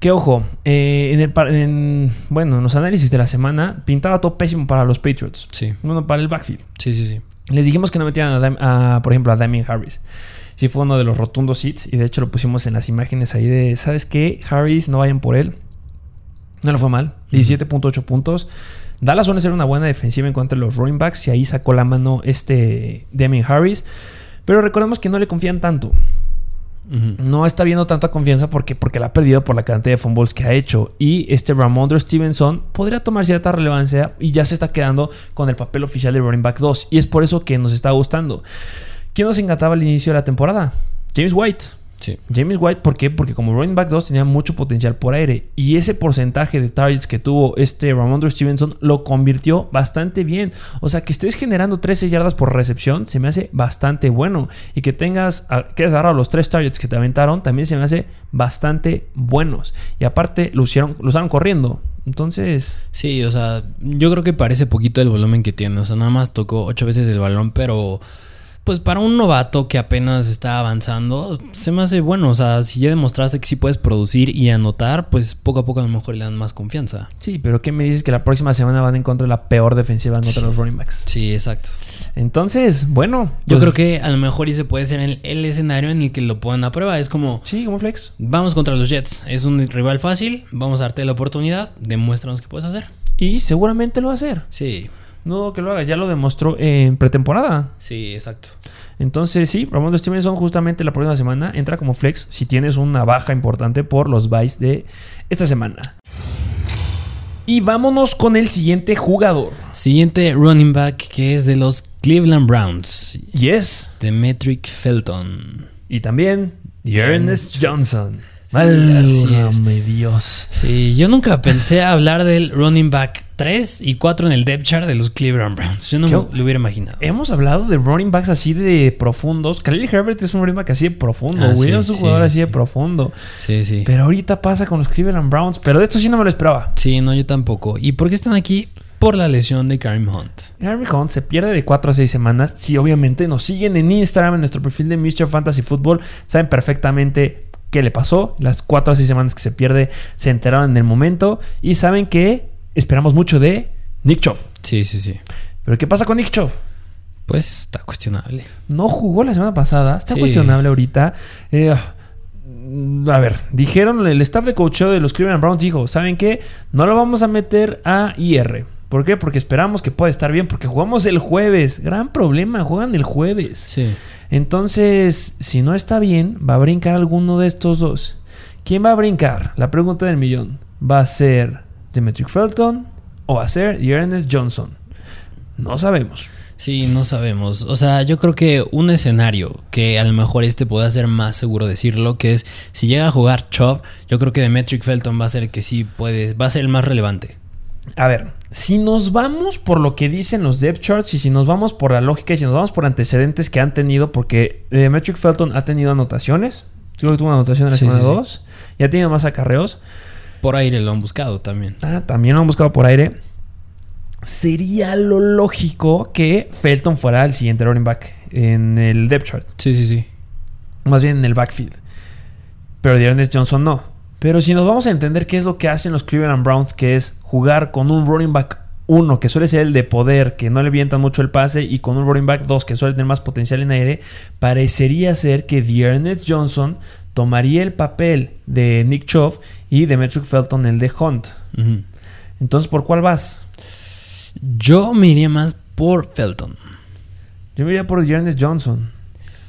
Que ojo, eh, en el, en- bueno, en los análisis de la semana pintaba todo pésimo para los Patriots. Sí, Bueno, para el backfield. sí, sí, sí. Les dijimos que no metieran, a, a, por ejemplo, a Damien Harris. Sí fue uno de los rotundos hits y de hecho lo pusimos en las imágenes ahí de, ¿sabes qué? Harris, no vayan por él. No le fue mal. 17.8 puntos. Dallas suele ser una buena defensiva en contra de los running backs y ahí sacó la mano este Damien Harris. Pero recordemos que no le confían tanto. No está viendo tanta confianza porque, porque la ha perdido por la cantidad de fumbles que ha hecho. Y este Ramondre Stevenson podría tomar cierta relevancia y ya se está quedando con el papel oficial de running back 2. Y es por eso que nos está gustando. ¿Quién nos encantaba al inicio de la temporada? James White. Sí. James White, ¿por qué? Porque como running back 2 tenía mucho potencial por aire. Y ese porcentaje de targets que tuvo este Ramondre Stevenson lo convirtió bastante bien. O sea, que estés generando 13 yardas por recepción se me hace bastante bueno. Y que tengas, que hayas agarrado los 3 targets que te aventaron también se me hace bastante buenos. Y aparte lo, hicieron, lo usaron corriendo. Entonces, Sí, o sea, yo creo que parece poquito el volumen que tiene. O sea, nada más tocó ocho veces el balón, pero pues para un novato que apenas está avanzando, se me hace bueno. O sea, si ya demostraste que sí puedes producir y anotar, pues poco a poco a lo mejor le dan más confianza. sí, pero ¿qué me dices que la próxima semana van en contra de la peor defensiva en contra los running backs? Sí, exacto. Entonces, bueno. Yo pues, creo que a lo mejor ese puede ser el, el escenario en el que lo pongan a prueba. Es como, Sí, como flex. vamos contra los Jets. Es un rival fácil, vamos a darte la oportunidad, demuéstranos qué puedes hacer. Y seguramente lo va a hacer. Sí, No dudo que lo haga, ya lo demostró en pretemporada. sí, exacto. Entonces, sí, Ramón Stevenson justamente la próxima semana entra como flex si tienes una baja importante por los buys de esta semana. Y vámonos con el siguiente jugador. Siguiente running back que es de los Cleveland Browns. Yes. Demetric Felton. Y también Ernest Johnson. Sí. Válgame Dios. Sí, yo nunca pensé hablar del running back 3 y 4 en el depth chart de los Cleveland Browns. Yo no Yo- me lo hubiera imaginado. Hemos hablado de running backs así de profundos. Khalil Herbert es un running back así de profundo. Ah, Williams sí, es un sí, jugador sí, así de sí. profundo. Sí, sí. Pero ahorita pasa con los Cleveland Browns. Pero de esto sí no me lo esperaba. Sí, no, yo tampoco. ¿Y por qué están aquí? Por la lesión de Karim Hunt. Harry Hunt se pierde de 4 a 6 semanas. Si obviamente nos siguen en Instagram, en nuestro perfil de Mr. Fantasy Football, saben perfectamente qué le pasó. Las 4 a 6 semanas que se pierde se enteraron en el momento. Y saben que esperamos mucho de Nick Chubb. Sí, sí, sí. Pero ¿qué pasa con Nick Chubb? Pues está cuestionable. No jugó la semana pasada. Está Sí. cuestionable ahorita. Eh, a ver, dijeron, el staff de coacheo de los Cleveland Browns dijo, ¿saben qué? No lo vamos a meter a IR. ¿Por qué? Porque esperamos que pueda estar bien, porque jugamos el jueves. Gran problema, juegan el jueves. Sí. Entonces, si no está bien, va a brincar alguno de estos dos. ¿Quién va a brincar? La pregunta del millón va a ser Demetric Felton o va a ser Ernest Johnson. No sabemos. Sí, no sabemos. O sea, yo creo que un escenario que a lo mejor este pueda ser más seguro decirlo, que es si llega a jugar Chubb, yo creo que Demetric Felton va a ser el que sí puede, va a ser el más relevante. A ver, si nos vamos por lo que dicen los depth charts y si nos vamos por la lógica y si nos vamos por antecedentes que han tenido, porque Demetric Felton ha tenido anotaciones, creo que tuvo una anotación en la Sí, semana sí, sí. 2, y ha tenido más acarreos. Por aire lo han buscado también. Ah, también lo han buscado por aire. Sería lo lógico que Felton fuera el siguiente running back en el depth chart. Sí, sí, sí. Más bien en el backfield. Pero Ernest Johnson no. Pero si nos vamos a entender qué es lo que hacen los Cleveland Browns, que es jugar con un running back 1, que suele ser el de poder, que no le vientan mucho el pase, y con un running back 2, que suele tener más potencial en aire, parecería ser que Ernest Johnson tomaría el papel de Nick Chubb y Demetric Felton el de Hunt. Entonces, ¿por cuál vas? Yo me iría más por Felton. Yo me iría por Ernest Johnson.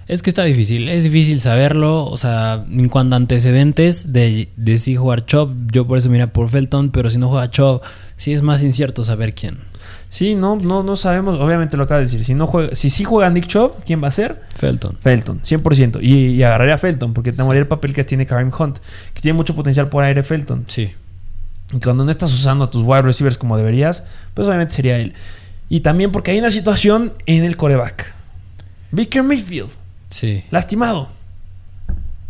Es que está difícil, es difícil saberlo. O sea, en cuanto a antecedentes de, de si jugar Chop, yo por eso me iría por Felton, pero si no juega Chop, sí es más incierto saber quién. Sí, no, no, no sabemos. Obviamente lo acaba de decir. Si no juega, si sí juega Nick Chubb, ¿quién va a ser? Felton. Felton, 100%. Y, y agarraría a Felton, porque tomaría el papel que tiene Karim Hunt, que tiene mucho potencial por aire Felton. Sí. Y cuando no estás usando a tus wide receivers como deberías, pues obviamente sería él. Y también porque hay una situación en el coreback. Baker Mayfield, Sí. lastimado.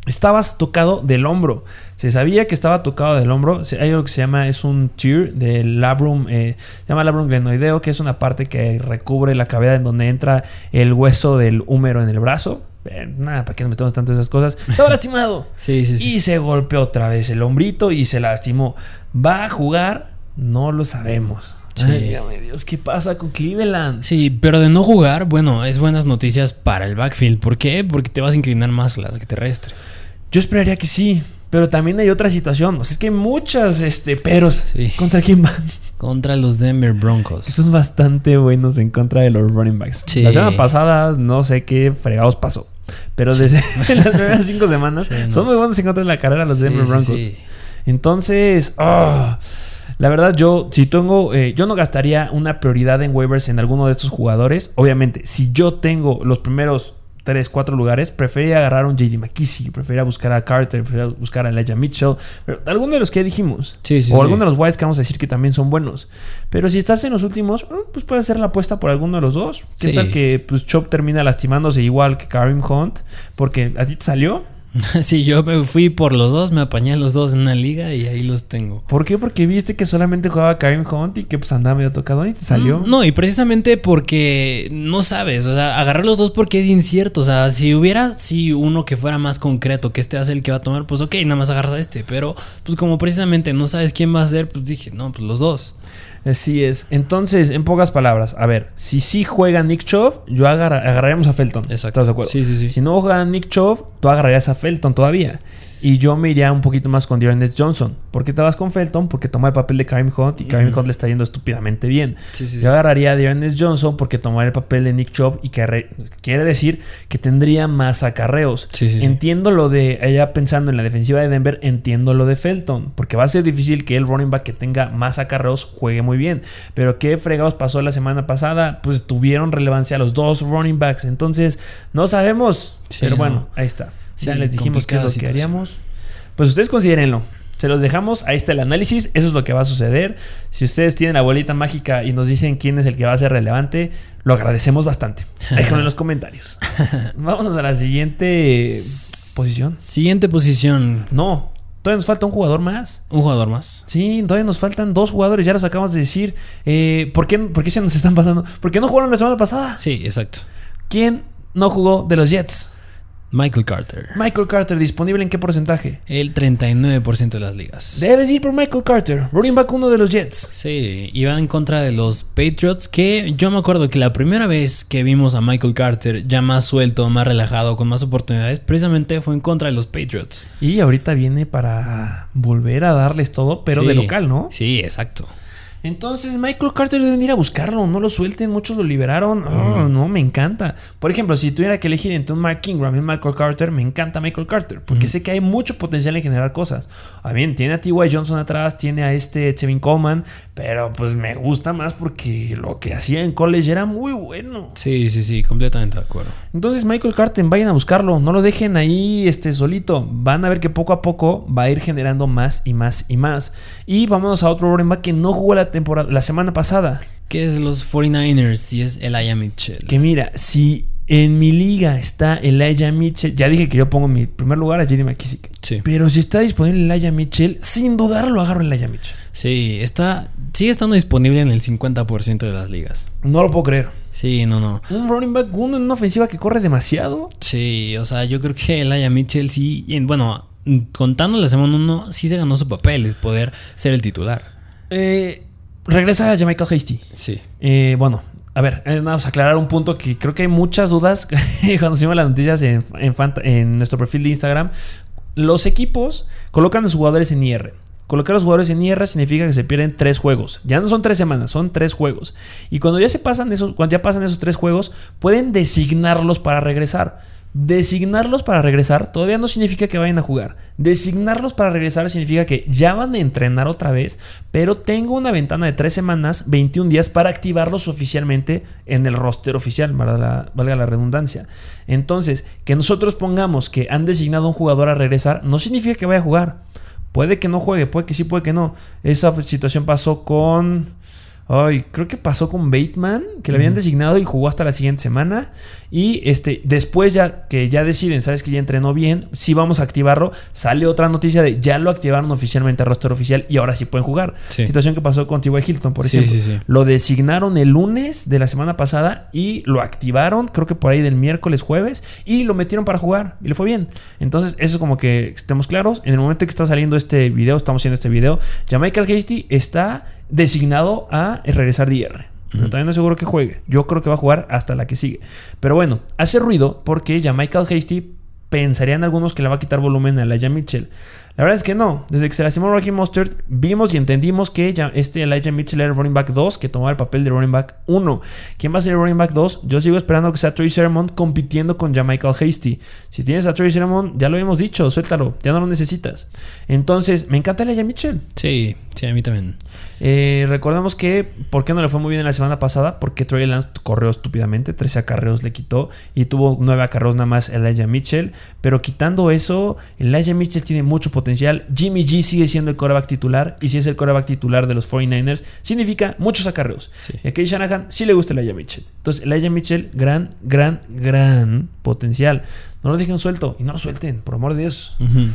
Estabas tocado del hombro. Se sabía que estaba tocado del hombro. Hay algo que se llama, es un tear del labrum, eh, se llama labrum glenoideo, que es una parte que recubre la cavidad en donde entra el hueso del húmero en el brazo. Eh, nada, ¿para qué nos metemos tanto esas cosas? <laughs> Estaba lastimado. Sí, sí, sí. Y se golpeó otra vez el hombrito y se lastimó. ¿Va a jugar? No lo sabemos. Sí. Ay, Dios ¿qué pasa con Cleveland? Sí, pero de no jugar, bueno, es buenas noticias para el backfield. ¿Por qué? Porque te vas a inclinar más al ataque terrestre. Yo esperaría que sí, pero también hay otra situación. O sea, es que hay muchas este, peros. Sí. ¿Contra quién van? Contra los Denver Broncos. Que son bastante buenos en contra de los running backs. Sí. La semana pasada no sé qué fregados pasó. Pero desde <laughs> las primeras cinco semanas <laughs> no. son muy buenos en contra de la carrera los Denver Broncos. sí. Entonces, ah, la verdad, yo, si tengo, eh, yo no gastaría una prioridad en waivers en alguno de estos jugadores. Obviamente, si yo tengo los primeros 3, 4 lugares, preferiría agarrar a un JD McKissick, preferiría buscar a Carter, preferiría buscar a Elijah Mitchell, pero alguno de los que dijimos. Sí, sí, o sí. alguno de los Whites que vamos a decir que también son buenos. Pero si estás en los últimos, eh, pues puedes hacer la apuesta por alguno de los dos. ¿Qué tal que pues, Chop termina lastimándose igual que Karim Hunt? Porque a ti te salió. <laughs> Sí, yo me fui por los dos, me apañé a los dos en una liga y ahí los tengo. ¿Por qué? Porque viste que solamente jugaba Karim Hunt y que pues andaba medio tocado y te salió. Mm, No, y precisamente porque no sabes, o sea, agarrar los dos porque es incierto, o sea, si hubiera si uno que fuera más concreto, que este hace el que va a tomar, pues ok, nada más agarras a este, pero pues como precisamente no sabes quién va a ser, pues dije, no, pues los dos. Así es. Entonces, en pocas palabras, a ver, si sí juega Nick Chubb, yo agarra- agarraríamos a Felton. Exacto. ¿Estás de acuerdo? Sí, sí, sí. Si no juega Nick Chubb, tú agarrarías a Felton todavía. Y yo me iría un poquito más con Dearness Johnson. ¿Por qué te vas con Felton? Porque toma el papel de Karim Hunt y Karim. Hunt le está yendo estúpidamente bien. Sí, sí, Yo agarraría a Dearness Johnson porque tomaría el papel de Nick Chubb y que quiere decir que tendría más acarreos. Sí, sí, sí. Entiendo lo de, allá pensando en la defensiva de Denver, entiendo lo de Felton, porque va a ser difícil que el running back que tenga más acarreos juegue muy bien. Pero ¿qué fregados pasó la semana pasada? Pues tuvieron relevancia los dos running backs, entonces no sabemos. Sí, pero bueno, no. ahí está. Sí, ya les dijimos qué es lo que haríamos. Pues ustedes considérenlo. Se los dejamos, ahí está el análisis, eso es lo que va a suceder. Si ustedes tienen la bolita mágica y nos dicen quién es el que va a ser relevante, lo agradecemos bastante. Déjenlo en los comentarios. <laughs> Vámonos a la siguiente posición. Siguiente posición, No, todavía nos falta un jugador más. un jugador más. Sí, todavía nos faltan dos jugadores, ya los acabamos de decir. Eh, ¿por, qué, ¿Por qué se nos están pasando? ¿Por qué no jugaron la semana pasada? Sí, exacto. ¿Quién no jugó de los Jets? Michael Carter. Michael Carter, ¿disponible en qué porcentaje? El 39% de las ligas. Debes ir por Michael Carter, running back uno de los Jets. Sí, iba en contra de los Patriots, que yo me acuerdo que la primera vez que vimos a Michael Carter ya más suelto, más relajado, con más oportunidades, precisamente fue en contra de los Patriots. Y ahorita viene para volver a darles todo, pero de local, ¿no? Sí, exacto. Entonces Michael Carter deben ir a buscarlo, no lo suelten, muchos lo liberaron. Oh, no, me encanta. Por ejemplo, si tuviera que elegir entre un Mark Ingram y Michael Carter, me encanta Michael Carter, porque sé que hay mucho potencial en generar cosas. A bien, tiene a T.Y. Johnson atrás, tiene a este Chevin Coleman, pero pues me gusta más porque lo que hacía en college era muy bueno. Sí, sí, sí, completamente de acuerdo. Entonces Michael Carter, vayan a buscarlo, no lo dejen ahí este, solito. Van a ver que poco a poco va a ir generando más y más y más. Y vámonos a otro running back que no jugó la temporada, la semana pasada. Que es los 49ers y es Elijah Mitchell. Que mira, si en mi liga está Elijah Mitchell, ya dije que yo pongo en mi primer lugar a Jerry McKissick. Sí. Pero si está disponible Elijah Mitchell, sin dudar lo agarro Elijah Mitchell. Sí, está, sigue estando disponible en el 50% de las ligas. No lo puedo creer. Sí, no, no. Un running back uno en una ofensiva que corre demasiado. Sí, o sea, yo creo que Elijah Mitchell sí, y, bueno, contando la semana 1, sí se ganó su papel, es poder ser el titular. Eh, regresa a Jamaica Hasty. Sí. Eh, bueno, a ver, eh, vamos a aclarar un punto que creo que hay muchas dudas <laughs> cuando hicimos las noticias en, en nuestro perfil de Instagram. Los equipos colocan a sus jugadores en IR. Colocar a los jugadores en IR significa que se pierden tres juegos. Ya no son tres semanas, son tres juegos. Y cuando ya se pasan esos, cuando ya pasan esos tres juegos, pueden designarlos para regresar. Designarlos para regresar todavía no significa que vayan a jugar. Designarlos para regresar significa que ya van a entrenar otra vez, pero tengo una ventana de 3 semanas, 21 días para activarlos oficialmente en el roster oficial, valga la, redundancia. Entonces, que nosotros pongamos que han designado un jugador a regresar no significa que vaya a jugar. Puede que no juegue, puede que sí, puede que no. Esa situación pasó con... Ay, creo que pasó con Bateman, que le habían designado y jugó hasta la siguiente semana. Y este, después ya que ya deciden, sabes que ya entrenó bien, sí vamos a activarlo. Sale otra noticia de ya lo activaron oficialmente al roster oficial y ahora sí pueden jugar. Sí. Situación que pasó con T.Y. Hilton, por Sí, ejemplo. sí, sí. Lo designaron el lunes de la semana pasada y lo activaron, creo que por ahí del miércoles, jueves, y lo metieron para jugar y le fue bien. Entonces, eso es como que estemos claros. En el momento que está saliendo este video, estamos haciendo este video, Jamaica Hasty está designado a regresar de IR. Pero también no es seguro que juegue. Yo creo que va a jugar hasta la que sigue. Pero bueno, hace ruido porque Jamaica Hasty pensarían algunos que le va a quitar volumen a Elijah Mitchell. La verdad es que no. Desde que se lastimó Rocky Mustard, vimos y entendimos que ya este Elijah Mitchell era el running back 2, que tomaba el papel de running back 1. ¿Quién va a ser el running back 2? Yo sigo esperando que sea Troy Sermon compitiendo con Jamaica Hasty. Si tienes a Troy Sermon, ya lo hemos dicho, suéltalo, ya no lo necesitas. Entonces, me encanta Elijah Mitchell. Sí, sí, a mí también. Eh, recordemos que, ¿por qué no le fue muy bien la semana pasada? Porque Troy Lance corrió estúpidamente, 13 acarreos le quitó y tuvo 9 acarreos nada más Elijah Mitchell. Pero quitando eso, Elijah Mitchell tiene mucho potencial. Jimmy G sigue siendo el coreback titular y si es el coreback titular de los 49ers, significa muchos acarreos. Sí. Y a Kay Shanahan sí le gusta Elijah Mitchell. Entonces, Elijah Mitchell, gran, gran, gran potencial. No lo dejen suelto y no lo suelten, por amor de Dios. Ujú.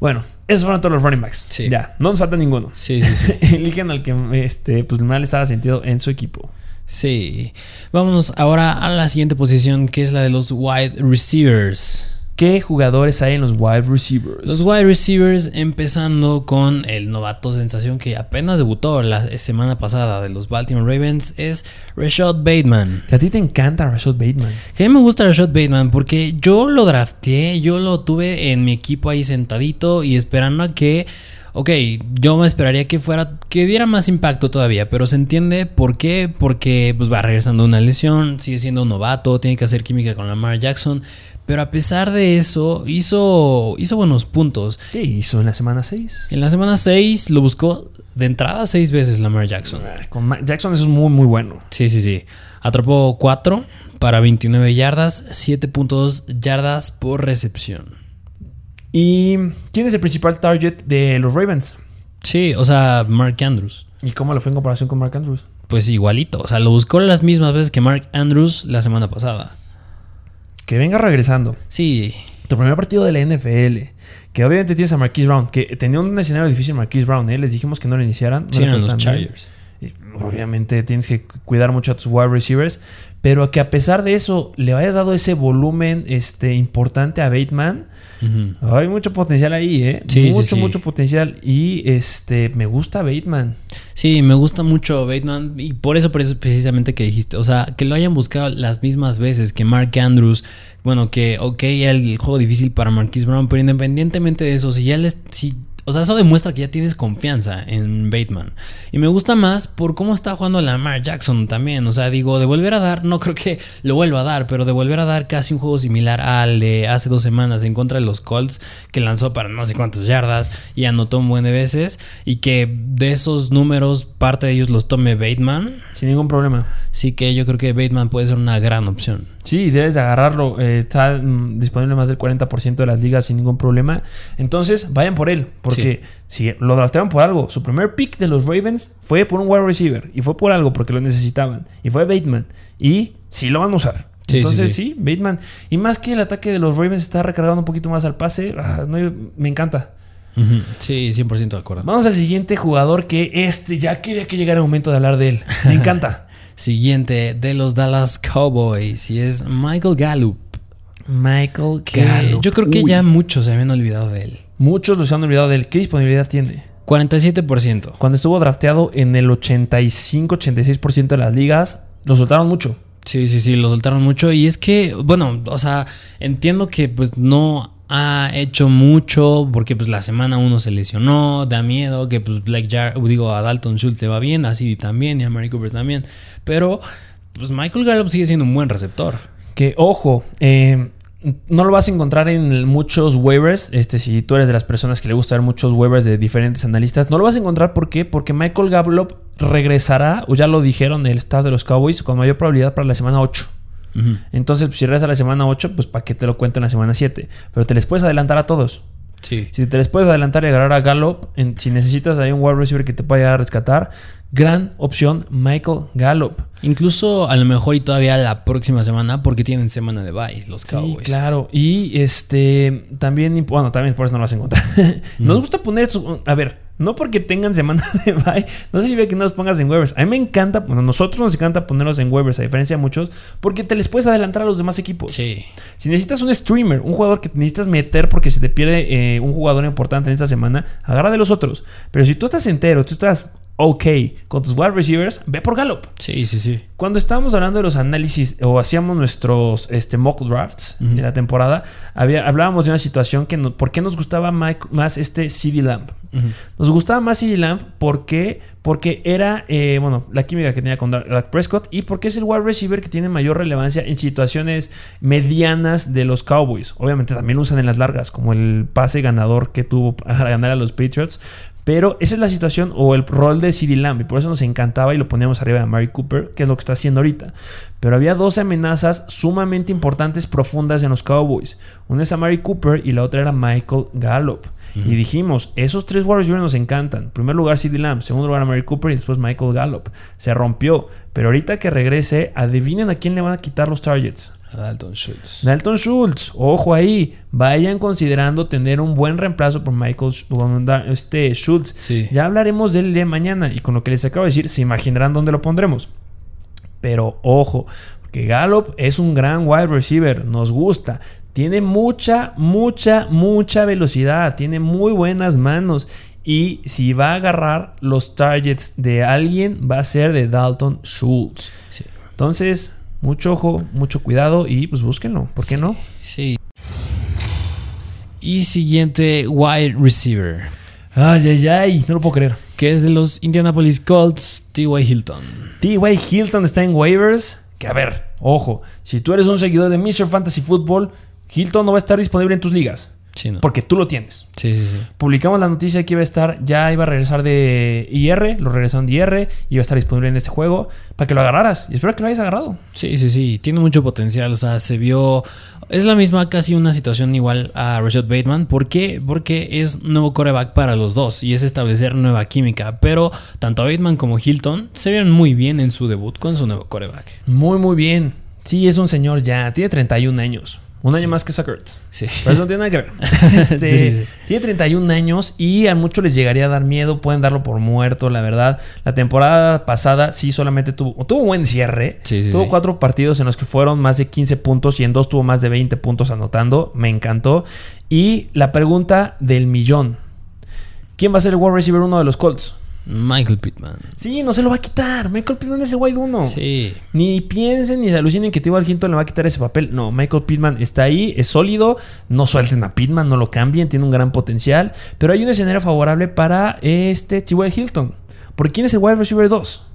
Bueno, esos fueron todos los running backs. Sí. Ya, no nos falta ninguno. Sí, sí, sí. <laughs> Eligen al que este, pues, más les haga sentido en su equipo. Sí. Vámonos ahora a la siguiente posición, que es la de los wide receivers. ¿Qué jugadores hay en los wide receivers? Los wide receivers, empezando con el novato sensación que apenas debutó la semana pasada de los Baltimore Ravens, es Rashad Bateman. Que a ti te encanta Rashad Bateman. Que a mí me gusta Rashad Bateman porque yo lo drafteé, yo lo tuve en mi equipo ahí sentadito y esperando a que, ok, yo me esperaría que fuera, que diera más impacto todavía, pero se entiende por qué, porque pues va regresando una lesión, sigue siendo un novato, tiene que hacer química con Lamar Jackson, pero a pesar de eso hizo, hizo buenos puntos. ¿Qué hizo en la semana 6? En la semana 6 lo buscó de entrada seis veces Lamar Jackson. Con Ma- Jackson eso es muy, muy bueno. Sí, sí, sí. Atrapó 4 para 29 yardas, 7.2 yardas por recepción. ¿Y quién es el principal target de los Ravens? Sí, o sea, Mark Andrews. ¿Y cómo le fue en comparación con Mark Andrews? Pues igualito. O sea, lo buscó las mismas veces que Mark Andrews la semana pasada. Que venga regresando. Sí. Tu primer partido de la NFL. Que obviamente tienes a Marquise Brown. Que tenía un escenario difícil Marquise Brown. ¿eh? Les dijimos que no lo iniciaran. No Sí, los. Chargers. Obviamente tienes que cuidar mucho a tus wide receivers. Pero que a pesar de eso le hayas dado ese volumen este, importante a Bateman. Hay mucho potencial ahí, ¿eh? Sí, mucho, sí. mucho potencial. Y este me gusta Bateman. Sí, me gusta mucho Bateman y por eso, por eso precisamente que dijiste, o sea, que lo hayan buscado las mismas veces que Mark Andrews, bueno, que ok, era el juego difícil para Marquise Brown, pero independientemente de eso, si ya les, si o sea, eso demuestra que ya tienes confianza en Bateman. Y me gusta más por cómo está jugando Lamar Jackson también. O sea, digo, de volver a dar, no creo que lo vuelva a dar, pero de volver a dar casi un juego similar al de hace dos semanas en contra de los Colts, que lanzó para no sé cuántas yardas y anotó un buen de veces. Y que de esos números, parte de ellos los tome Bateman. Sin ningún problema. Sí que yo creo que Bateman puede ser una gran opción. Sí, debes de agarrarlo. Eh, está mm, disponible más del 40% de las ligas sin ningún problema. Entonces, vayan por él. Porque si lo draftearon por algo, su primer pick de los Ravens fue por un wide receiver. Y fue por algo, porque lo necesitaban. Y fue Bateman. Y sí lo van a usar. Sí, Entonces, sí, sí, Bateman. Y más que el ataque de los Ravens está recargando un poquito más al pase, ah, no, me encanta. Sí, 100% de acuerdo. Vamos al siguiente jugador que este ya quería que llegara el momento de hablar de él. Me <laughs> encanta. Siguiente de los Dallas Cowboys y es Michael Gallup. Michael Gallup. Yo creo que Uy. ya muchos se habían olvidado de él. Muchos los han olvidado de él. ¿Qué disponibilidad tiene? 47%. Cuando estuvo drafteado en el 85-86% de las ligas, lo soltaron mucho. Sí, sí, sí, lo soltaron mucho. Y es que, bueno, o sea, entiendo que pues no ha hecho mucho porque pues la semana uno se lesionó, da miedo que pues Black Jar, digo, a Dalton Schultz le va bien, a CD también y a Mary Cooper también. Pero pues Michael Gallup sigue siendo un buen receptor. Que, ojo, eh, no lo vas a encontrar en muchos waivers. Este, si tú eres de las personas que le gusta ver muchos waivers de diferentes analistas, no lo vas a encontrar. ¿por qué? Porque Michael Gallup regresará, o ya lo dijeron el staff de los Cowboys, con mayor probabilidad para la semana 8. Entonces, pues, si a la semana 8, pues para qué te lo cuento en la semana 7. Pero te les puedes adelantar a todos. Sí. Si te les puedes adelantar y agarrar a Gallup, en- si necesitas ahí un wide receiver que te pueda llegar a rescatar, gran opción Michael Gallup. Incluso a lo mejor y todavía la próxima semana porque tienen semana de bye los Cowboys. Sí, claro. Y este también, bueno, también por eso no lo vas a encontrar. <laughs> Nos gusta poner, a ver, no porque tengan semana <laughs> de bye, no significa que no los pongas en waivers. A mí me encanta, bueno, a nosotros nos encanta ponerlos en waivers, a diferencia de muchos, porque te les puedes adelantar a los demás equipos. Sí. Si necesitas un streamer, un jugador que necesitas meter porque se te pierde eh, un jugador importante en esta semana, agarra de los otros. Pero si tú estás entero, tú estás ok con tus wide receivers, ve por Gallup. Sí, sí, sí. Cuando estábamos hablando de los análisis o hacíamos nuestros este, mock drafts de la temporada, había, hablábamos de una situación que no- ¿por qué nos gustaba Mike- más este CD Lamp? Nos gustaba más CD Lamp porque, porque era, eh, bueno, la química que tenía con Dak Prescott y porque es el wide receiver que tiene mayor relevancia en situaciones medianas de los Cowboys. Obviamente también usan en las largas, como el pase ganador que tuvo <laughs> para ganar a los Patriots. Pero esa es la situación o el rol de CD Lamb y por eso nos encantaba y lo poníamos arriba de Mary Cooper, que es lo que está haciendo ahorita. Pero había dos amenazas sumamente importantes, profundas en los Cowboys. Una es a Mary Cooper y la otra era Michael Gallup. Y dijimos, esos tres wide receivers nos encantan. En primer lugar, CD Lamb, segundo lugar, a Mary Cooper y después Michael Gallup. Se rompió. Pero ahorita que regrese, adivinen a quién le van a quitar los targets. A Dalton Schultz. Dalton Schultz, ojo ahí, vayan considerando tener un buen reemplazo por Michael este Schultz. Sí. Ya hablaremos de él de mañana y con lo que les acabo de decir, se imaginarán dónde lo pondremos. Pero ojo, porque Gallup es un gran wide receiver, nos gusta. Tiene mucha, mucha, mucha velocidad, tiene muy buenas manos. Y si va a agarrar los targets de alguien, va a ser de Dalton Schultz. Sí. Entonces, mucho ojo, mucho cuidado y pues búsquenlo. ¿Por qué no? Sí. Y siguiente wide receiver, Ay, ay, ay, no lo puedo creer. que es de los Indianapolis Colts, T.Y. Hilton. T.Y. Hilton está en waivers. Que a ver, ojo, si tú eres un seguidor de Mr. Fantasy Football, Hilton no va a estar disponible en tus ligas. Sí, ¿no? Porque tú lo tienes. Sí, sí, sí. Publicamos la noticia que iba a estar, ya iba a regresar de IR, lo regresaron de IR, iba a estar disponible en este juego, para que lo agarraras. Y espero que lo hayas agarrado. Sí, sí, sí. Tiene mucho potencial. O sea, se vio. Es la misma, casi una situación igual a Rashad Bateman. ¿Por qué? Porque es nuevo coreback para los dos y es establecer nueva química. Pero tanto Bateman como Hilton se vieron muy bien en su debut con su nuevo coreback. Muy, muy bien. Sí, es un señor ya, tiene 31 años. Un año más que Zuckerts. Sí. Pero eso no tiene nada que ver. <laughs> Este, Sí. Tiene 31 años y a muchos les llegaría a dar miedo. Pueden darlo por muerto, la verdad. La temporada pasada sí solamente tuvo, tuvo un buen cierre. Sí, sí, tuvo cuatro partidos en los que fueron más de 15 puntos y en dos tuvo más de 20 puntos anotando. Me encantó. Y la pregunta del millón. ¿Quién va a ser el wide receiver uno de los Colts? Michael Pittman. Sí, no se lo va a quitar. Michael Pittman es el wide 1. Sí. Ni piensen ni se alucinen que T.Y. Hilton le va a quitar ese papel. No, Michael Pittman está ahí, es sólido. No suelten a Pittman, no lo cambien, tiene un gran potencial. Pero hay un escenario favorable para este T.Y. Hilton. ¿Por quién es el wide receiver 2?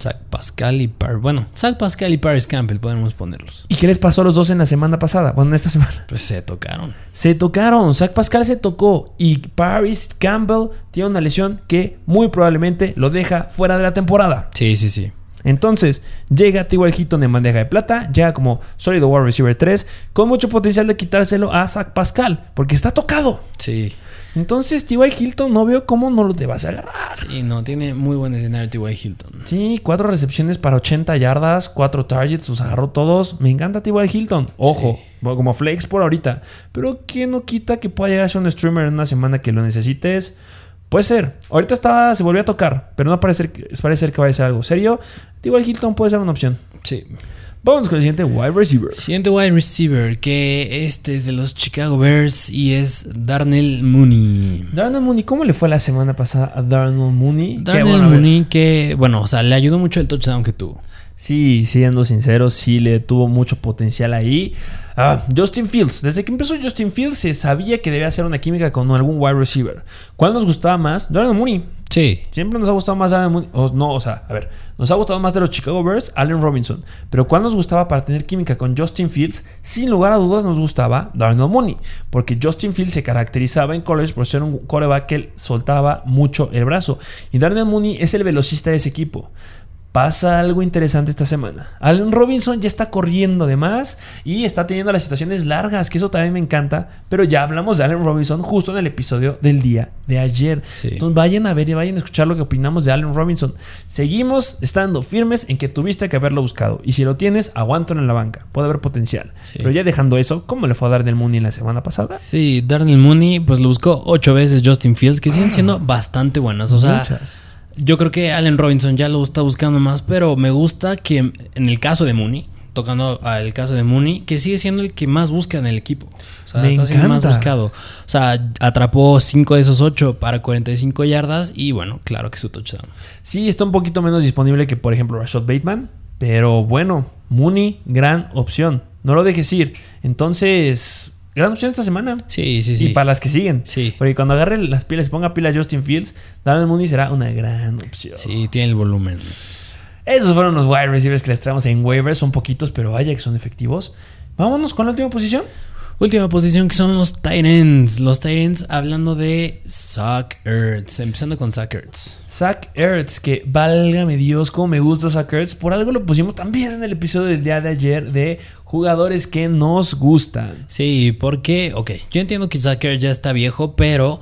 Zach Pascal y Paris. Bueno, Zach Pascal y Paris Campbell podemos ponerlos. ¿Y qué les pasó a los dos en la semana pasada? Bueno, en esta semana. Pues se tocaron. Se tocaron. Zach Pascal se tocó. Y Paris Campbell tiene una lesión que muy probablemente lo deja fuera de la temporada. Sí, sí, sí. Entonces, llega T.Y. Hilton en bandeja de plata, llega como sólido wide receiver 3, con mucho potencial de quitárselo a Zach Pascal, porque está tocado. Sí. Entonces, T.Y. Hilton no veo cómo no lo te vas a agarrar. Sí, no, tiene muy buen escenario T.Y. Hilton. Sí, cuatro recepciones para 80 yardas, cuatro targets, los agarró todos. Me encanta T.Y. Hilton. Ojo, como flex por ahorita. Pero que no quita que pueda llegar a ser un streamer en una semana que lo necesites. Puede ser. Ahorita estaba, se volvió a tocar, pero no parece, parece ser que vaya a ser algo serio. T.Y. Hilton puede ser una opción. Sí. Vamos con el siguiente wide receiver. Siguiente wide receiver, que este es de los Chicago Bears y es Darnell Mooney. Darnell Mooney, ¿cómo le fue la semana pasada a Darnell Mooney? Darnell bueno. Mooney que, bueno, o sea, le ayudó mucho el touchdown que tuvo. Sí, siendo sinceros, sí le tuvo mucho potencial ahí. Ah, Justin Fields, desde que empezó Justin Fields se sabía que debía hacer una química con algún wide receiver. ¿Cuál nos gustaba más? Darnell Mooney. Sí. Siempre nos ha gustado más Darnell Mooney. O, no, o sea, a ver, nos ha gustado más de los Chicago Bears, Allen Robinson. Pero ¿cuál nos gustaba para tener química con Justin Fields? Sin lugar a dudas nos gustaba Darnell Mooney. Porque Justin Fields se caracterizaba en college por ser un coreback que soltaba mucho el brazo. Y Darnell Mooney es el velocista de ese equipo pasa algo interesante esta semana. Allen Robinson ya está corriendo de más y está teniendo las situaciones largas, que eso también me encanta. Pero ya hablamos de Allen Robinson justo en el episodio del día de ayer. Sí. Entonces vayan a ver y vayan a escuchar lo que opinamos de Allen Robinson. Seguimos estando firmes en que tuviste que haberlo buscado. Y si lo tienes, aguántalo en la banca. Puede haber potencial. Sí. Pero ya dejando eso, ¿cómo le fue a dar del Mooney la semana pasada? Sí, Darnell Mooney, pues lo buscó ocho veces Justin Fields, que siguen siendo bastante buenas. O sea, Muchas. Yo creo que Allen Robinson ya lo está buscando más, pero me gusta que en el caso de Mooney, tocando al caso de Mooney, que sigue siendo el que más busca en el equipo. O sea, Me está siendo más buscado. O sea, atrapó 5 de esos 8 para 45 yardas y bueno, claro que su touchdown. Sí, está un poquito menos disponible que, por ejemplo, Rashad Bateman. Pero bueno, Mooney, gran opción. No lo dejes ir. Entonces, gran opción esta semana. Sí, sí, sí. Y para las que siguen. Sí. Porque cuando agarre las pilas y ponga pilas Justin Fields, Darnell Mooney será una gran opción. Sí, tiene el volumen. Esos fueron los wide receivers que les traemos en waivers. Son poquitos, pero vaya que son efectivos. Vámonos con la última posición. Última posición que son los Titans. Los Titans hablando de Zach Ertz. Empezando con Zach Ertz. Zach Ertz, que válgame Dios, cómo me gusta Zach Ertz. Por algo lo pusimos también en el episodio del día de ayer de jugadores que nos gustan. Sí, porque, ok, yo entiendo que Zach Ertz ya está viejo, pero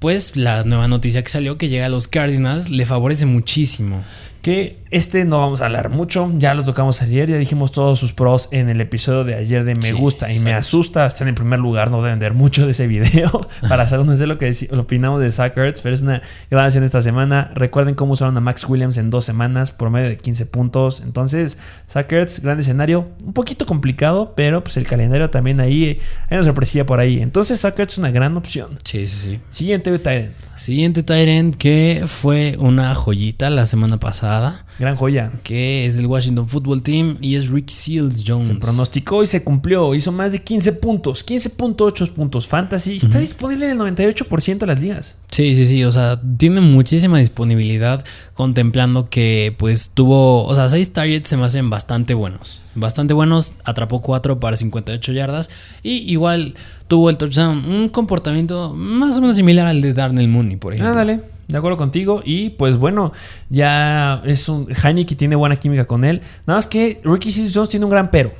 pues la nueva noticia que salió que llega a los Cardinals le favorece muchísimo. Que este no vamos a hablar mucho, ya lo tocamos ayer, ya dijimos todos sus pros en el episodio de ayer de me Sí, gusta y me asusta, están en primer lugar, no deben ver mucho de ese video <laughs> para saber no sé lo que opinamos de Zach Ertz, pero es una grabación esta semana. Recuerden cómo usaron a Max Williams en dos semanas, por medio de 15 puntos. Entonces, Zach Ertz, gran escenario, un poquito complicado, pero pues el calendario también ahí, hay una sorpresilla por ahí. Entonces, Zach Ertz es una gran opción. Sí, sí, sí. Siguiente Titan, Siguiente Tyrant que fue una joyita la semana pasada, gran joya. que es del Washington Football Team y es Ricky Seals Jones. Se pronosticó y se cumplió. Hizo más de 15 puntos. 15.8 puntos fantasy. Está disponible en el 98% de las ligas. Sí, sí, sí, o sea, tiene muchísima disponibilidad contemplando que pues tuvo, o sea, 6 targets se me hacen bastante buenos. Bastante buenos, atrapó 4 para 58 yardas y igual tuvo el touchdown, un comportamiento más o menos similar al de Darnell Mooney, por ejemplo. Ah, dale. De acuerdo contigo. Y pues bueno, ya es un. Heineke tiene buena química con él. Nada más que Ricky Seals Jones tiene un gran pero.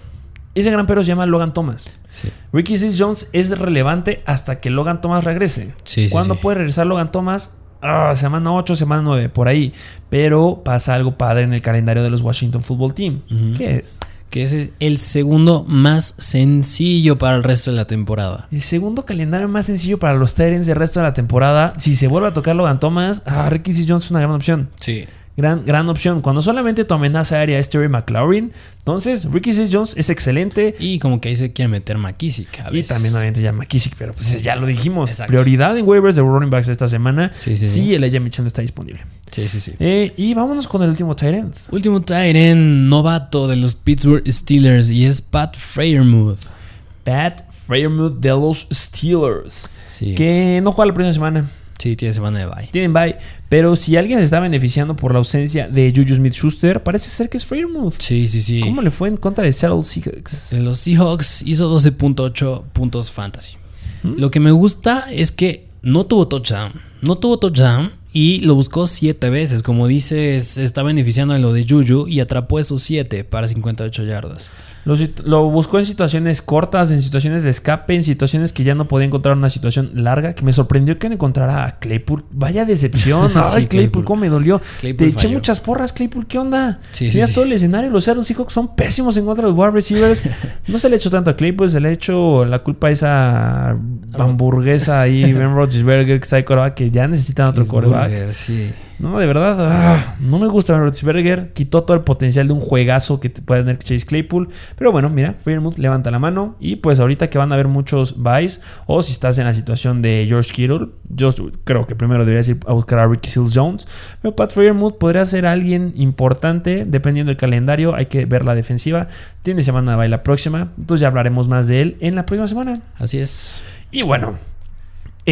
Ese gran pero se llama Logan Thomas. Sí. Ricky Seals Jones es relevante hasta que Logan Thomas regrese. Sí, ¿Cuándo sí. puede regresar Logan Thomas? Ah, semana 8, semana 9, por ahí. Pero pasa algo padre en el calendario de los Washington Football Team. ¿Qué es? Que es el segundo más sencillo para el resto de la temporada. El segundo calendario más sencillo para los Tyrants del resto de la temporada. Si se vuelve a tocar Logan Thomas, ah, Ricky Seals Jones es una gran opción. Sí. Gran, gran opción. Cuando solamente tu amenaza aérea es Terry McLaurin, entonces Ricky Seals Jones es excelente. Y como que ahí se quiere meter McKissick a Y veces. también obviamente ya McKissick, pero pues ya lo dijimos. Exacto. Prioridad en waivers de running backs esta semana. Sí, sí, sí, sí. el Elijah Mitchell no está disponible. Sí, sí, sí. Eh, y vámonos con el último tight end. Último Tyren novato de los Pittsburgh Steelers y es Pat Freyermuth. Pat Freiermuth de los Steelers. Sí. Que no juega la próxima semana. Sí, tiene semana de bye. Tienen bye. Pero si alguien se está beneficiando por la ausencia de Juju Smith Schuster, parece ser que es Freiermuth. Sí, sí, sí. ¿Cómo le fue en contra de Seattle Seahawks? De los Seahawks hizo 12.8 puntos fantasy. Lo que me gusta es que no tuvo touchdown. No tuvo touchdown y lo buscó 7 veces. Como dices, se está beneficiando de lo de Juju y atrapó esos 7 para 58 yardas. Lo, lo buscó en situaciones cortas, en situaciones de escape, en situaciones que ya no podía encontrar una situación larga. Que me sorprendió que no encontrara a Claypool. Vaya decepción. <laughs> Ay, Sí, Claypool, Claypool. cómo me dolió. Claypool Te eché muchas porras, Claypool. ¿Qué onda? Sí, todo el escenario. Los Seattle Seahawks son pésimos en contra de los wide receivers. no se le echó tanto a Claypool, se le echó la culpa a esa hamburguesa ahí, Ben Roethlisberger, que está de que ya necesitan otro coreback. Sí. No, de verdad, ah, no me gusta Roethlisberger. Quitó todo el potencial de un juegazo que puede tener Chase Claypool. Pero bueno, mira, Fairmouth levanta la mano. Y pues ahorita que van a haber muchos buys, o si estás en la situación de George Kittle, yo creo que primero deberías ir a buscar a Ricky Seals Jones. Pero Pat Fairmouth podría ser alguien importante dependiendo del calendario. Hay que ver la defensiva. Tiene semana de bye la próxima. Entonces ya hablaremos más de él en la próxima semana. Así es. Y bueno,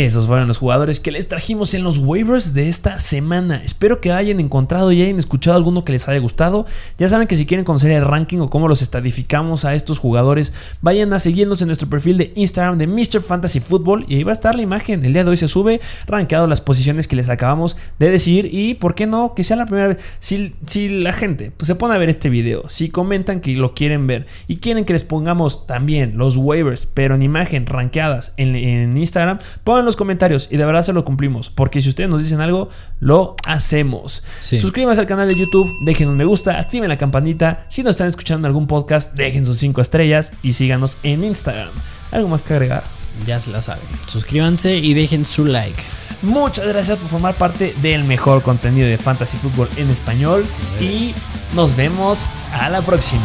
esos fueron los jugadores que les trajimos en los waivers de esta semana. Espero que hayan encontrado y hayan escuchado alguno que les haya gustado. Ya saben que si quieren conocer el ranking o cómo los estadificamos a estos jugadores, vayan a seguirnos en nuestro perfil de Instagram de Mr. Fantasy Football y ahí va a estar la imagen. El día de hoy se sube, rankeado las posiciones que les acabamos de decir y, ¿por qué no? Que sea la primera vez. Si, si la gente pues, se pone a ver este video, si comentan que lo quieren ver y quieren que les pongamos también los waivers, pero en imagen, rankeadas en, en Instagram, pongan los comentarios y de verdad se lo cumplimos. Porque si ustedes nos dicen algo, lo hacemos. Sí. Suscríbanse al canal de YouTube, dejen un me gusta, activen la campanita. Si nos están escuchando en algún podcast, dejen sus 5 estrellas y síganos en Instagram. ¿Algo más que agregar? Ya se la saben. Suscríbanse y dejen su like. Muchas gracias por formar parte del mejor contenido de Fantasy Fútbol en español y nos vemos a la próxima.